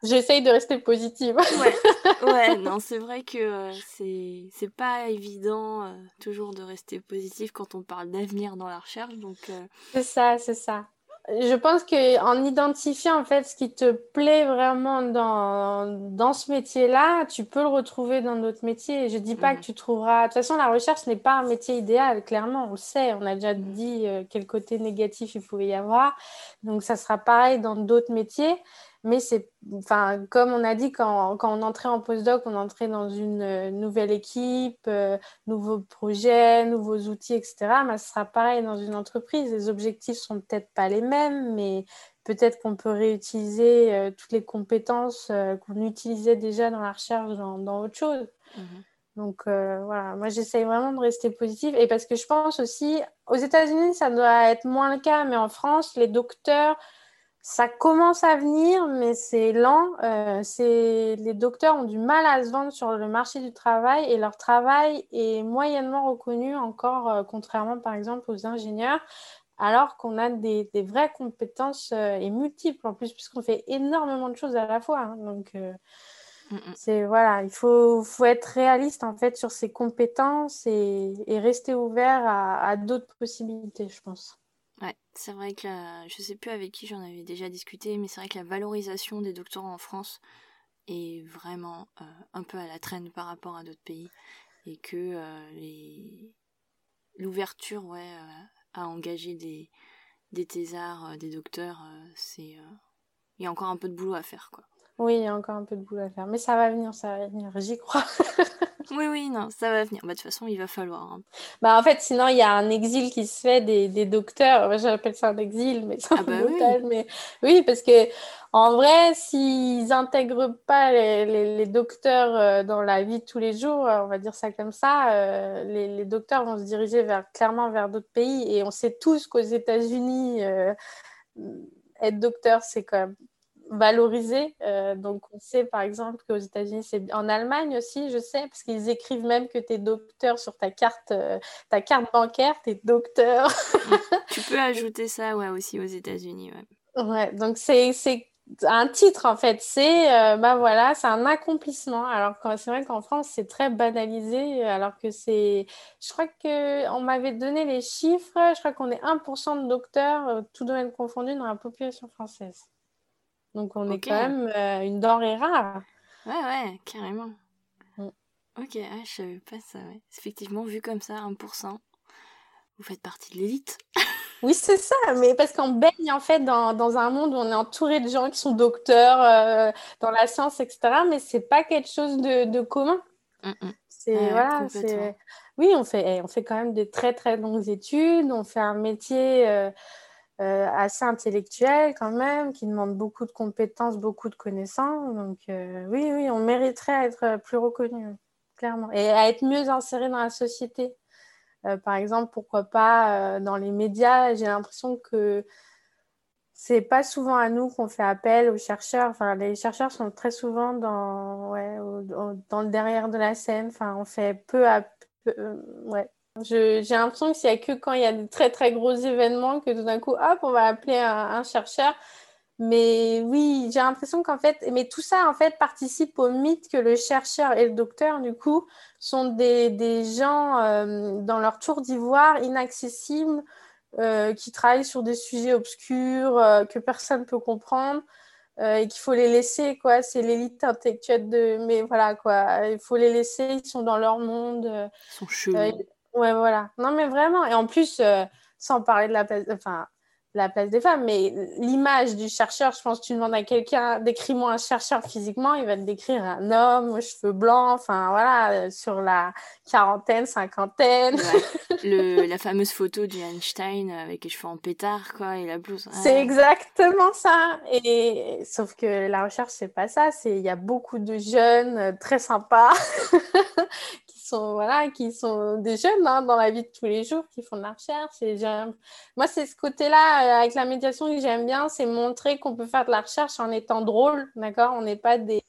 J'essaye de rester positive. Ouais, ouais, non, c'est vrai que euh, c'est c'est pas évident euh, toujours de rester positif quand on parle d'avenir dans la recherche, donc euh, C'est ça, c'est ça. Je pense qu'en identifiant en fait ce qui te plaît vraiment dans, dans ce métier-là, tu peux le retrouver dans d'autres métiers. Je dis pas mhm. que tu trouveras. De toute façon, la recherche n'est pas un métier idéal, clairement, on le sait. On a déjà mhm. dit euh, quel côté négatif il pouvait y avoir. Donc, ça sera pareil dans d'autres métiers. Mais c'est, enfin, comme on a dit, quand, quand on entrait en postdoc, on entrait dans une euh, nouvelle équipe, euh, nouveaux projets, nouveaux outils, etc. Mais ce sera pareil dans une entreprise. Les objectifs sont peut-être pas les mêmes, mais peut-être qu'on peut réutiliser euh, toutes les compétences qu'on utilisait déjà dans la recherche dans, dans autre chose. Mhm. Donc voilà, moi j'essaye vraiment de rester positive et parce que je pense aussi, aux États-Unis ça doit être moins le cas, mais en France, les docteurs ça commence à venir, mais c'est lent. Euh, les docteurs ont du mal à se vendre sur le marché du travail et leur travail est moyennement reconnu encore, euh, contrairement par exemple aux ingénieurs, alors qu'on a des, vraies compétences euh, et multiples en plus, puisqu'on fait énormément de choses à la fois. Hein. donc, mm, mm. c'est voilà, il faut, faut, être réaliste en fait sur ses compétences et, rester ouvert à d'autres possibilités, je pense. Ouais, c'est vrai que la... je sais plus avec qui j'en avais déjà discuté, mais c'est vrai que la valorisation des doctorants en France est vraiment euh, un peu à la traîne par rapport à d'autres pays et que euh, les... l'ouverture ouais, euh, à engager des, des thésards, des docteurs, c'est il y a encore un peu de boulot à faire quoi. Oui, il y a encore un peu de boulot à faire, mais ça va venir, ça va venir, j'y crois. oui, oui, non, ça va venir. Bah, de toute façon, il va falloir. Hein. Bah, en fait, sinon, il y a un exil qui se fait des, des docteurs. J'appelle ça un exil, mais c'est ah bah oui. Mais oui, parce que en vrai, s'ils n'intègrent pas les, les, docteurs euh, dans la vie de tous les jours, on va dire ça comme ça, euh, les, les, docteurs vont se diriger vers, clairement vers d'autres pays. Et on sait tous qu'aux États-Unis, euh, être docteur, c'est quand même valorisé. Euh, donc, on sait par exemple qu'aux États-Unis, c'est en Allemagne aussi, je sais, parce qu'ils écrivent même que tu es docteur sur ta carte, euh, ta carte bancaire, tu es docteur. tu peux ajouter ça ouais, aussi aux États-Unis. Ouais. ouais, donc c'est un titre en fait, c'est euh, bah voilà, c'est un accomplissement. Alors c'est vrai qu'en France c'est très banalisé, alors que c'est, je crois que on m'avait donné les chiffres, je crois qu'on est 1% de docteurs, tout domaine confondu, dans la population française. Donc on est quand même euh, une denrée rare. Ouais, ouais, carrément. Mm. Ok, ah, je savais pas ça, ouais. Effectivement, vu comme ça, 1%, vous faites partie de l'élite. oui, c'est ça, mais parce qu'on baigne en fait dans, dans, un monde où on est entouré de gens qui sont docteurs euh, dans la science, etc. Mais c'est pas quelque chose de, de commun. Mm, mm. C'est voilà, oui, on fait, eh, on fait quand même des très très longues études, on fait un métier. Euh, euh, assez intellectuel quand même, qui demande beaucoup de compétences, beaucoup de connaissances. Donc euh, oui, oui, on mériterait à être plus reconnu, clairement, et à être mieux inséré dans la société. Euh, par exemple, pourquoi pas dans les médias, j'ai l'impression que c'est pas souvent à nous qu'on fait appel aux chercheurs. Enfin, les chercheurs sont très souvent dans, ouais, dans le derrière de la scène. Enfin, on fait peu à peu, ouais, j'ai l'impression que c'est que quand il y a des très très gros événements que tout d'un coup, hop, on va appeler un, chercheur. Mais oui, j'ai l'impression qu'en fait, mais tout ça en fait participe au mythe que le chercheur et le docteur, du coup, sont des, des gens euh, dans leur tour d'ivoire inaccessibles, euh, qui travaillent sur des sujets obscurs euh, que personne ne peut comprendre. et qu'il faut les laisser, quoi. C'est l'élite intellectuelle de. Mais voilà, quoi. Il faut les laisser, ils sont dans leur monde. Ils sont chelous. Ouais, voilà. Non, mais vraiment. Et en plus, euh, sans parler de la place, enfin, la place des femmes, mais l'image du chercheur, je pense que tu demandes à quelqu'un, décris-moi un chercheur physiquement, il va te décrire un homme aux cheveux blancs, enfin voilà, sur la quarantaine, cinquantaine. Le, la fameuse photo du Einstein avec les cheveux en pétard, quoi, et la blouse. C'est exactement ça. Et sauf que la recherche, c'est pas ça. C'est il y a beaucoup de jeunes euh, très sympas sont, voilà, qui sont des jeunes hein, dans la vie de tous les jours, qui font de la recherche. Et Moi, c'est ce côté-là, euh, avec la médiation, que j'aime bien, c'est montrer qu'on peut faire de la recherche en étant drôle, d'accord? On n'est pas des,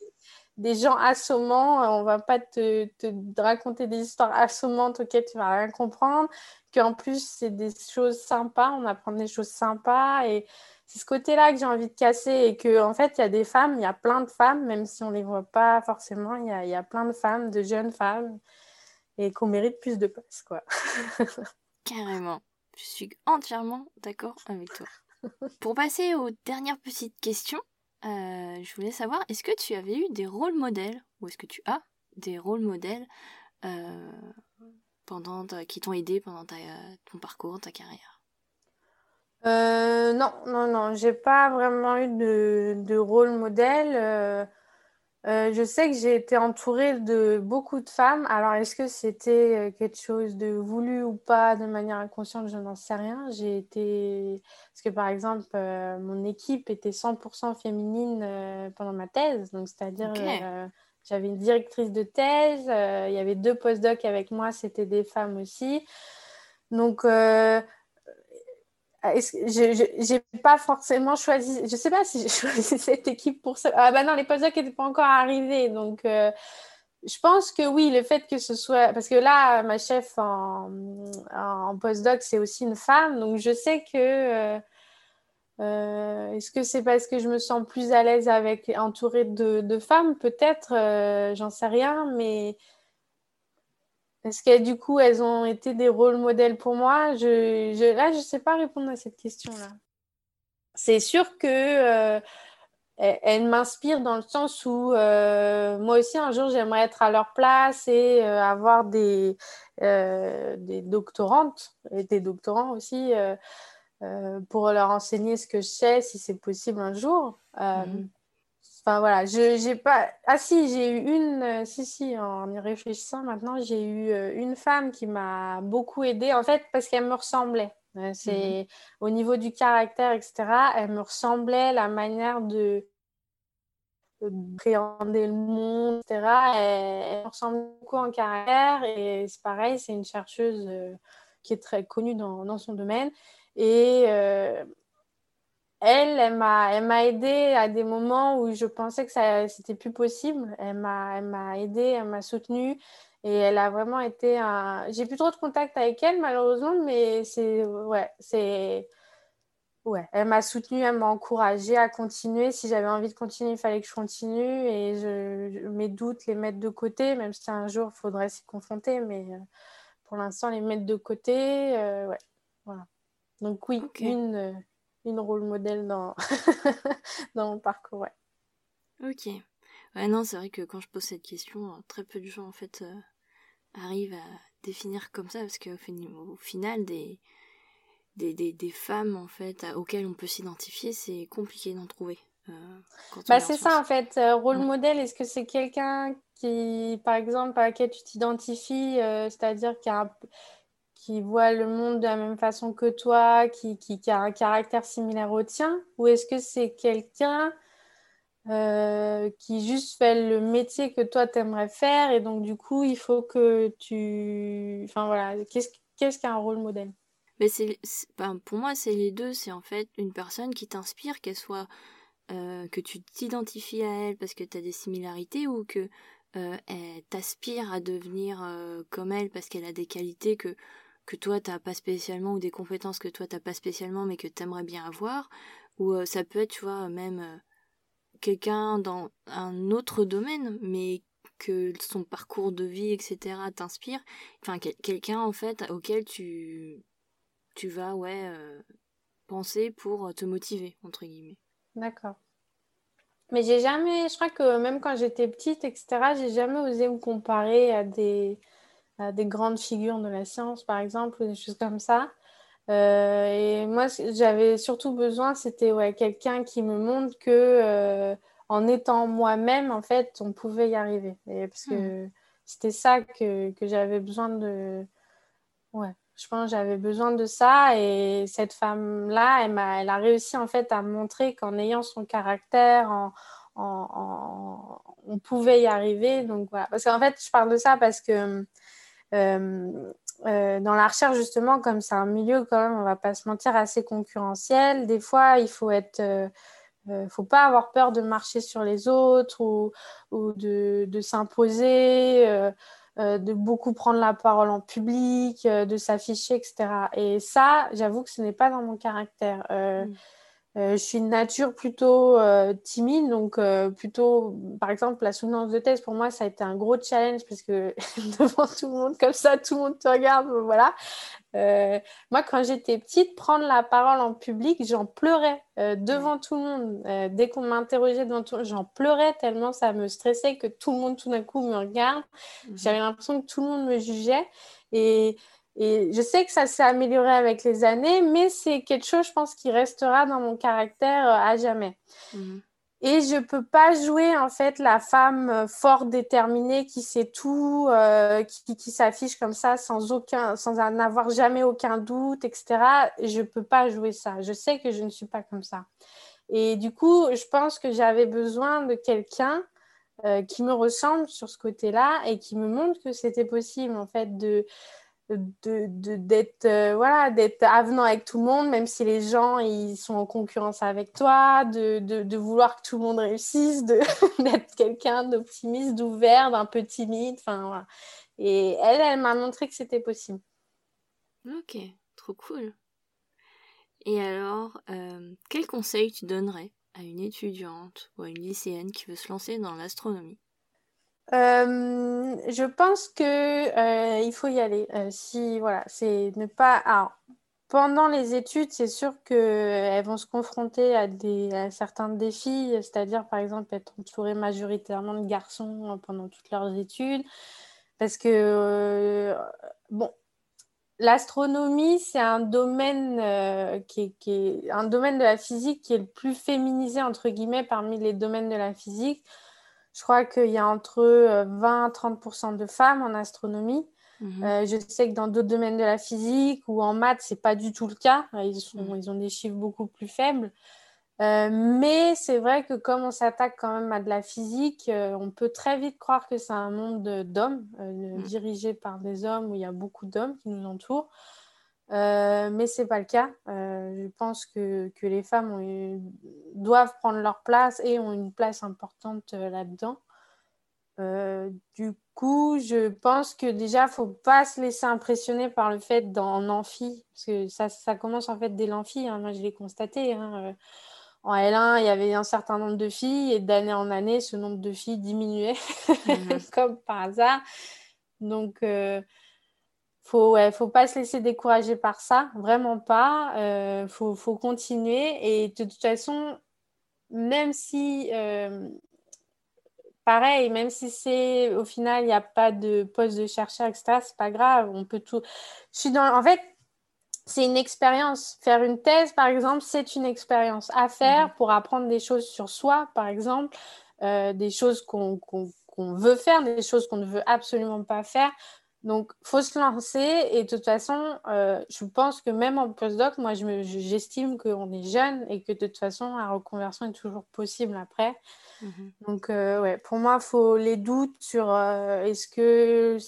des gens assommants, on va pas te, te, raconter des histoires assommantes auxquelles tu vas rien comprendre, qu'en plus, c'est des choses sympas, on apprend des choses sympas et c'est ce côté-là que j'ai envie de casser et que en fait il y a des femmes, il y a plein de femmes, même si on les voit pas forcément, il y a, y a plein de femmes, de jeunes femmes et qu'on mérite plus de place, quoi. Carrément. Je suis entièrement d'accord avec toi. Pour passer aux dernières petites questions, euh, je voulais savoir, est-ce que tu avais eu des rôles modèles, ou est-ce que tu as des rôles modèles euh, pendant qui t'ont aidé pendant ton parcours, ta carrière? Non, non, non, j'ai pas vraiment eu de, de rôle modèle. Euh, je sais que j'ai été entourée de beaucoup de femmes. Alors, est-ce que c'était euh, quelque chose de voulu ou pas de manière inconsciente? Je n'en sais rien. J'ai été. Parce que, par exemple, euh, mon équipe était 100% féminine pendant ma thèse. Donc, c'est-à-dire, j'avais une directrice de thèse, il y avait deux postdocs avec moi, c'était des femmes aussi. Donc, je n'ai pas forcément choisi, je ne sais pas si j'ai choisi cette équipe pour ça. Ah bah non, les postdocs n'étaient pas encore arrivés. Donc, euh, je pense que oui, le fait que ce soit. Parce que là, ma chef en, en postdoc, c'est aussi une femme. Donc, je sais que. Euh, euh, est-ce que c'est parce que je me sens plus à l'aise avec entourée de, de femmes? Peut-être, j'en sais rien. Mais est-ce que du coup, elles ont été des rôles modèles pour moi je, je, Là, je ne sais pas répondre à cette question-là. C'est sûr que euh, elles, m'inspirent dans le sens où euh, moi aussi, un jour, j'aimerais être à leur place et euh, avoir des, des doctorantes et des doctorants aussi pour leur enseigner ce que je sais, si c'est possible un jour. Mhm. Enfin voilà, je j'ai pas. Ah si, j'ai eu une. Euh, si si, en y réfléchissant maintenant, j'ai eu euh, une femme qui m'a beaucoup aidée en fait parce qu'elle me ressemblait. Euh, c'est mhm. au niveau du caractère, etc. Elle me ressemblait, la manière de, appréhender le monde, etc. Elle, me ressemble beaucoup en caractère et c'est pareil, c'est une chercheuse qui est très connue dans, dans son domaine et elle, elle m'a, elle m'a aidée à des moments où je pensais que ça, c'était plus possible. Elle m'a, elle m'a aidée, elle m'a soutenue. Et elle a vraiment été un... J'ai plus trop de contact avec elle, malheureusement, mais c'est... Ouais, c'est... Ouais, elle m'a soutenue, elle m'a encouragée à continuer. Si j'avais envie de continuer, il fallait que je continue. Et je, mes doutes, les mettre de côté, même si un jour, il faudrait s'y confronter. Mais euh, pour l'instant, les mettre de côté, euh, ouais, voilà. Donc oui, une, euh, une rôle modèle dans, dans mon parcours. Ouais. Ok. Ouais, non, c'est vrai que quand je pose cette question, euh, très peu de gens en fait euh, arrivent à définir comme ça parce qu'au au final, des, des, des, des, femmes en fait auxquelles on peut s'identifier, c'est compliqué d'en trouver. Euh, bah, c'est ça en fait, rôle modèle, est-ce que c'est quelqu'un qui, par exemple, à laquelle tu t'identifies, c'est-à-dire qui a un, qui voit le monde de la même façon que toi, qui, qui, a un caractère similaire au tien Ou est-ce que c'est quelqu'un euh, qui juste fait le métier que toi t'aimerais faire et donc du coup il faut que tu... Enfin voilà, qu'est-ce qu'est-ce qu'un rôle modèle? C'est, pour moi, c'est les deux. C'est en fait une personne qui t'inspire, qu'elle soit euh, que tu t'identifies à elle parce que tu as des similarités ou que euh, elle t'aspire à devenir comme elle parce qu'elle a des qualités que que toi t'as pas spécialement ou des compétences que toi t'as pas spécialement mais que t'aimerais bien avoir ou euh, ça peut être tu vois même euh, quelqu'un dans un autre domaine mais que son parcours de vie etc t'inspire. Enfin quelqu'un en fait auquel tu tu vas ouais euh, penser pour te motiver entre guillemets. D'accord. Mais j'ai jamais je crois que même quand j'étais petite etc j'ai jamais osé me comparer à des des grandes figures de la science, par exemple, ou des choses comme ça. Euh, et moi, j'avais surtout besoin, c'était ouais, quelqu'un qui me montre que euh, en étant moi-même, en fait, on pouvait y arriver. Et parce que hmm. c'était ça que, que j'avais besoin de. Ouais, je pense que j'avais besoin de ça. Et cette femme-là, elle, a, elle a réussi en fait à montrer qu'en ayant son caractère, en, en, on pouvait y arriver. Donc voilà. Parce qu'en fait, je parle de ça parce que euh, euh, dans la recherche, justement, comme c'est un milieu, quand même, on va pas se mentir, assez concurrentiel, des fois, il faut être. Euh, faut pas avoir peur de marcher sur les autres ou, de, s'imposer, de beaucoup prendre la parole en public, de s'afficher, etc. Et ça, j'avoue que ce n'est pas dans mon caractère. Mm. Euh, je suis de nature plutôt euh, timide, donc euh, plutôt, par exemple, la soutenance de thèse, pour moi, ça a été un gros challenge parce que devant tout le monde, comme ça, tout le monde te regarde, voilà. Moi, quand j'étais petite, prendre la parole en public, j'en pleurais devant tout le monde. dès qu'on m'interrogeait devant tout le monde, j'en pleurais tellement ça me stressait que tout le monde tout d'un coup me regarde. Mhm. J'avais l'impression que tout le monde me jugeait. Et, et je sais que ça s'est amélioré avec les années, mais c'est quelque chose, je pense, qui restera dans mon caractère à jamais. Mhm. Et je peux pas jouer en fait la femme euh, forte, déterminée, qui sait tout, euh, qui, qui s'affiche comme ça sans aucun, sans en avoir jamais aucun doute, etc. Je peux pas jouer ça. Je sais que je ne suis pas comme ça. Et du coup, je pense que j'avais besoin de quelqu'un euh, qui me ressemble sur ce côté-là et qui me montre que c'était possible en fait de d'être euh, voilà avenant avec tout le monde même si les gens ils sont en concurrence avec toi de, de vouloir que tout le monde réussisse d'être quelqu'un d'optimiste d'ouvert d'un peu timide et elle elle m'a montré que c'était possible. Ok trop cool. Et alors euh, quel conseil tu donnerais à une étudiante ou à une lycéenne qui veut se lancer dans l'astronomie? Euh, je pense que euh, il faut y aller. Euh, si voilà, c'est ne pas. Pendant les études, c'est sûr qu'elles vont se confronter à, certains défis, c'est-à-dire par exemple être entourées majoritairement de garçons pendant toutes leurs études, parce que bon, l'astronomie c'est un domaine qui, est, un domaine de la physique qui est le plus féminisé entre guillemets parmi les domaines de la physique. Je crois qu'il y a entre 20 30% de femmes en astronomie. Mhm. Euh, je sais que dans d'autres domaines de la physique ou en maths, c'est pas du tout le cas. Ils, sont, mhm. ils ont des chiffres beaucoup plus faibles. Euh, mais c'est vrai que comme on s'attaque quand même à de la physique, euh, on peut très vite croire que c'est un monde d'hommes, mhm. dirigé par des hommes, où il y a beaucoup d'hommes qui nous entourent. Euh, mais ce n'est pas le cas. Euh, je pense que, que les femmes doivent prendre leur place et ont une place importante euh, là-dedans. du coup, je pense que déjà, il ne faut pas se laisser impressionner par le fait d'en amphi, parce que ça, ça, commence en fait dès l'amphi. Hein. Moi, je l'ai constaté. Hein. En L1, il y avait un certain nombre de filles et d'année en année, ce nombre de filles diminuait, mhm. comme par hasard. Donc, faut ouais, faut pas se laisser décourager par ça, vraiment pas. Euh, faut, faut, continuer et de toute façon, même si euh, pareil, même si c'est au final il n'y a pas de poste de chercheur, etc. C'est pas grave, on peut tout. Je suis dans, en fait, c'est une expérience. Faire une thèse, par exemple, c'est une expérience à faire mhm. pour apprendre des choses sur soi, par exemple, euh, des choses qu'on veut faire, des choses qu'on ne veut absolument pas faire. Donc, faut se lancer et de toute façon, euh, je pense que même en postdoc, moi, j'estime qu'on est jeune et que de toute façon, la reconversion est toujours possible après. Mhm. Donc, euh, ouais, pour moi, il faut les doutes sur euh, est-ce que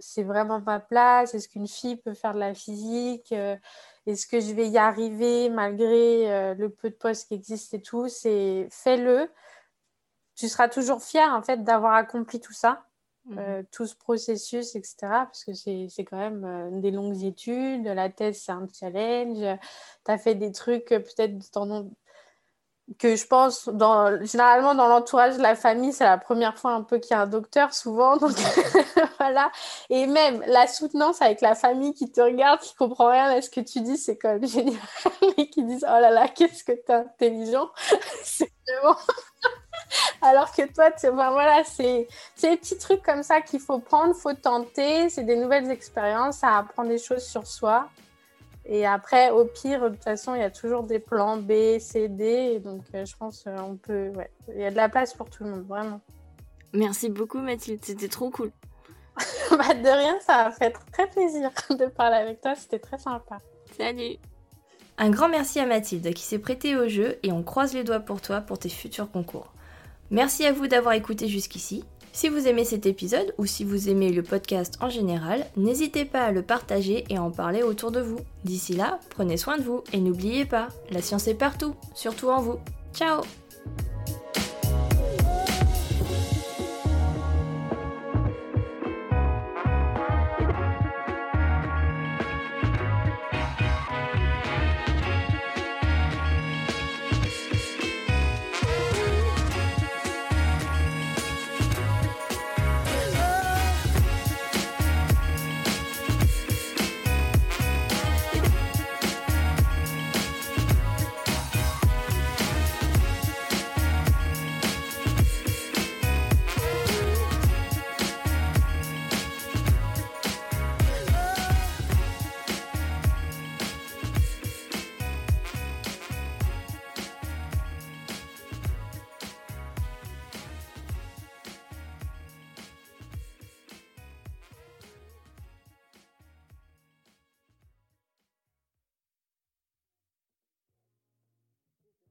c'est vraiment pas place, est-ce qu'une fille peut faire de la physique, est-ce que je vais y arriver malgré le peu de postes qui existent et tout? C'est fais-le. Tu seras toujours fier en fait d'avoir accompli tout ça. Mmh. Euh, tout ce processus, etc. Parce que c'est quand même euh, des longues études. La thèse, c'est un challenge. Tu as fait des trucs euh, peut-être que je pense, dans, généralement dans l'entourage de la famille, c'est la première fois un peu qu'il y a un docteur, souvent. Donc voilà. Et même la soutenance avec la famille qui te regarde, qui comprend rien à ce que tu dis, c'est quand même génial. Et qui disent Oh là là, qu'est-ce que tu es intelligent. c'est vraiment. Alors que toi, voilà, c'est des petits trucs comme ça qu'il faut prendre, faut tenter. C'est des nouvelles expériences, à apprendre des choses sur soi. Et après, au pire, de toute façon, il y a toujours des plans B, C, D. donc, euh, je pense qu'on peut. Ouais, il y a de la place pour tout le monde, vraiment. Merci beaucoup, Mathilde. C'était trop cool. bah, de rien, ça a fait très plaisir de parler avec toi. C'était très sympa. Salut. Un grand merci à Mathilde qui s'est prêtée au jeu et on croise les doigts pour toi pour tes futurs concours. Merci à vous d'avoir écouté jusqu'ici. Si vous aimez cet épisode ou si vous aimez le podcast en général, n'hésitez pas à le partager et à en parler autour de vous. D'ici là, prenez soin de vous et n'oubliez pas, la science est partout, surtout en vous. Ciao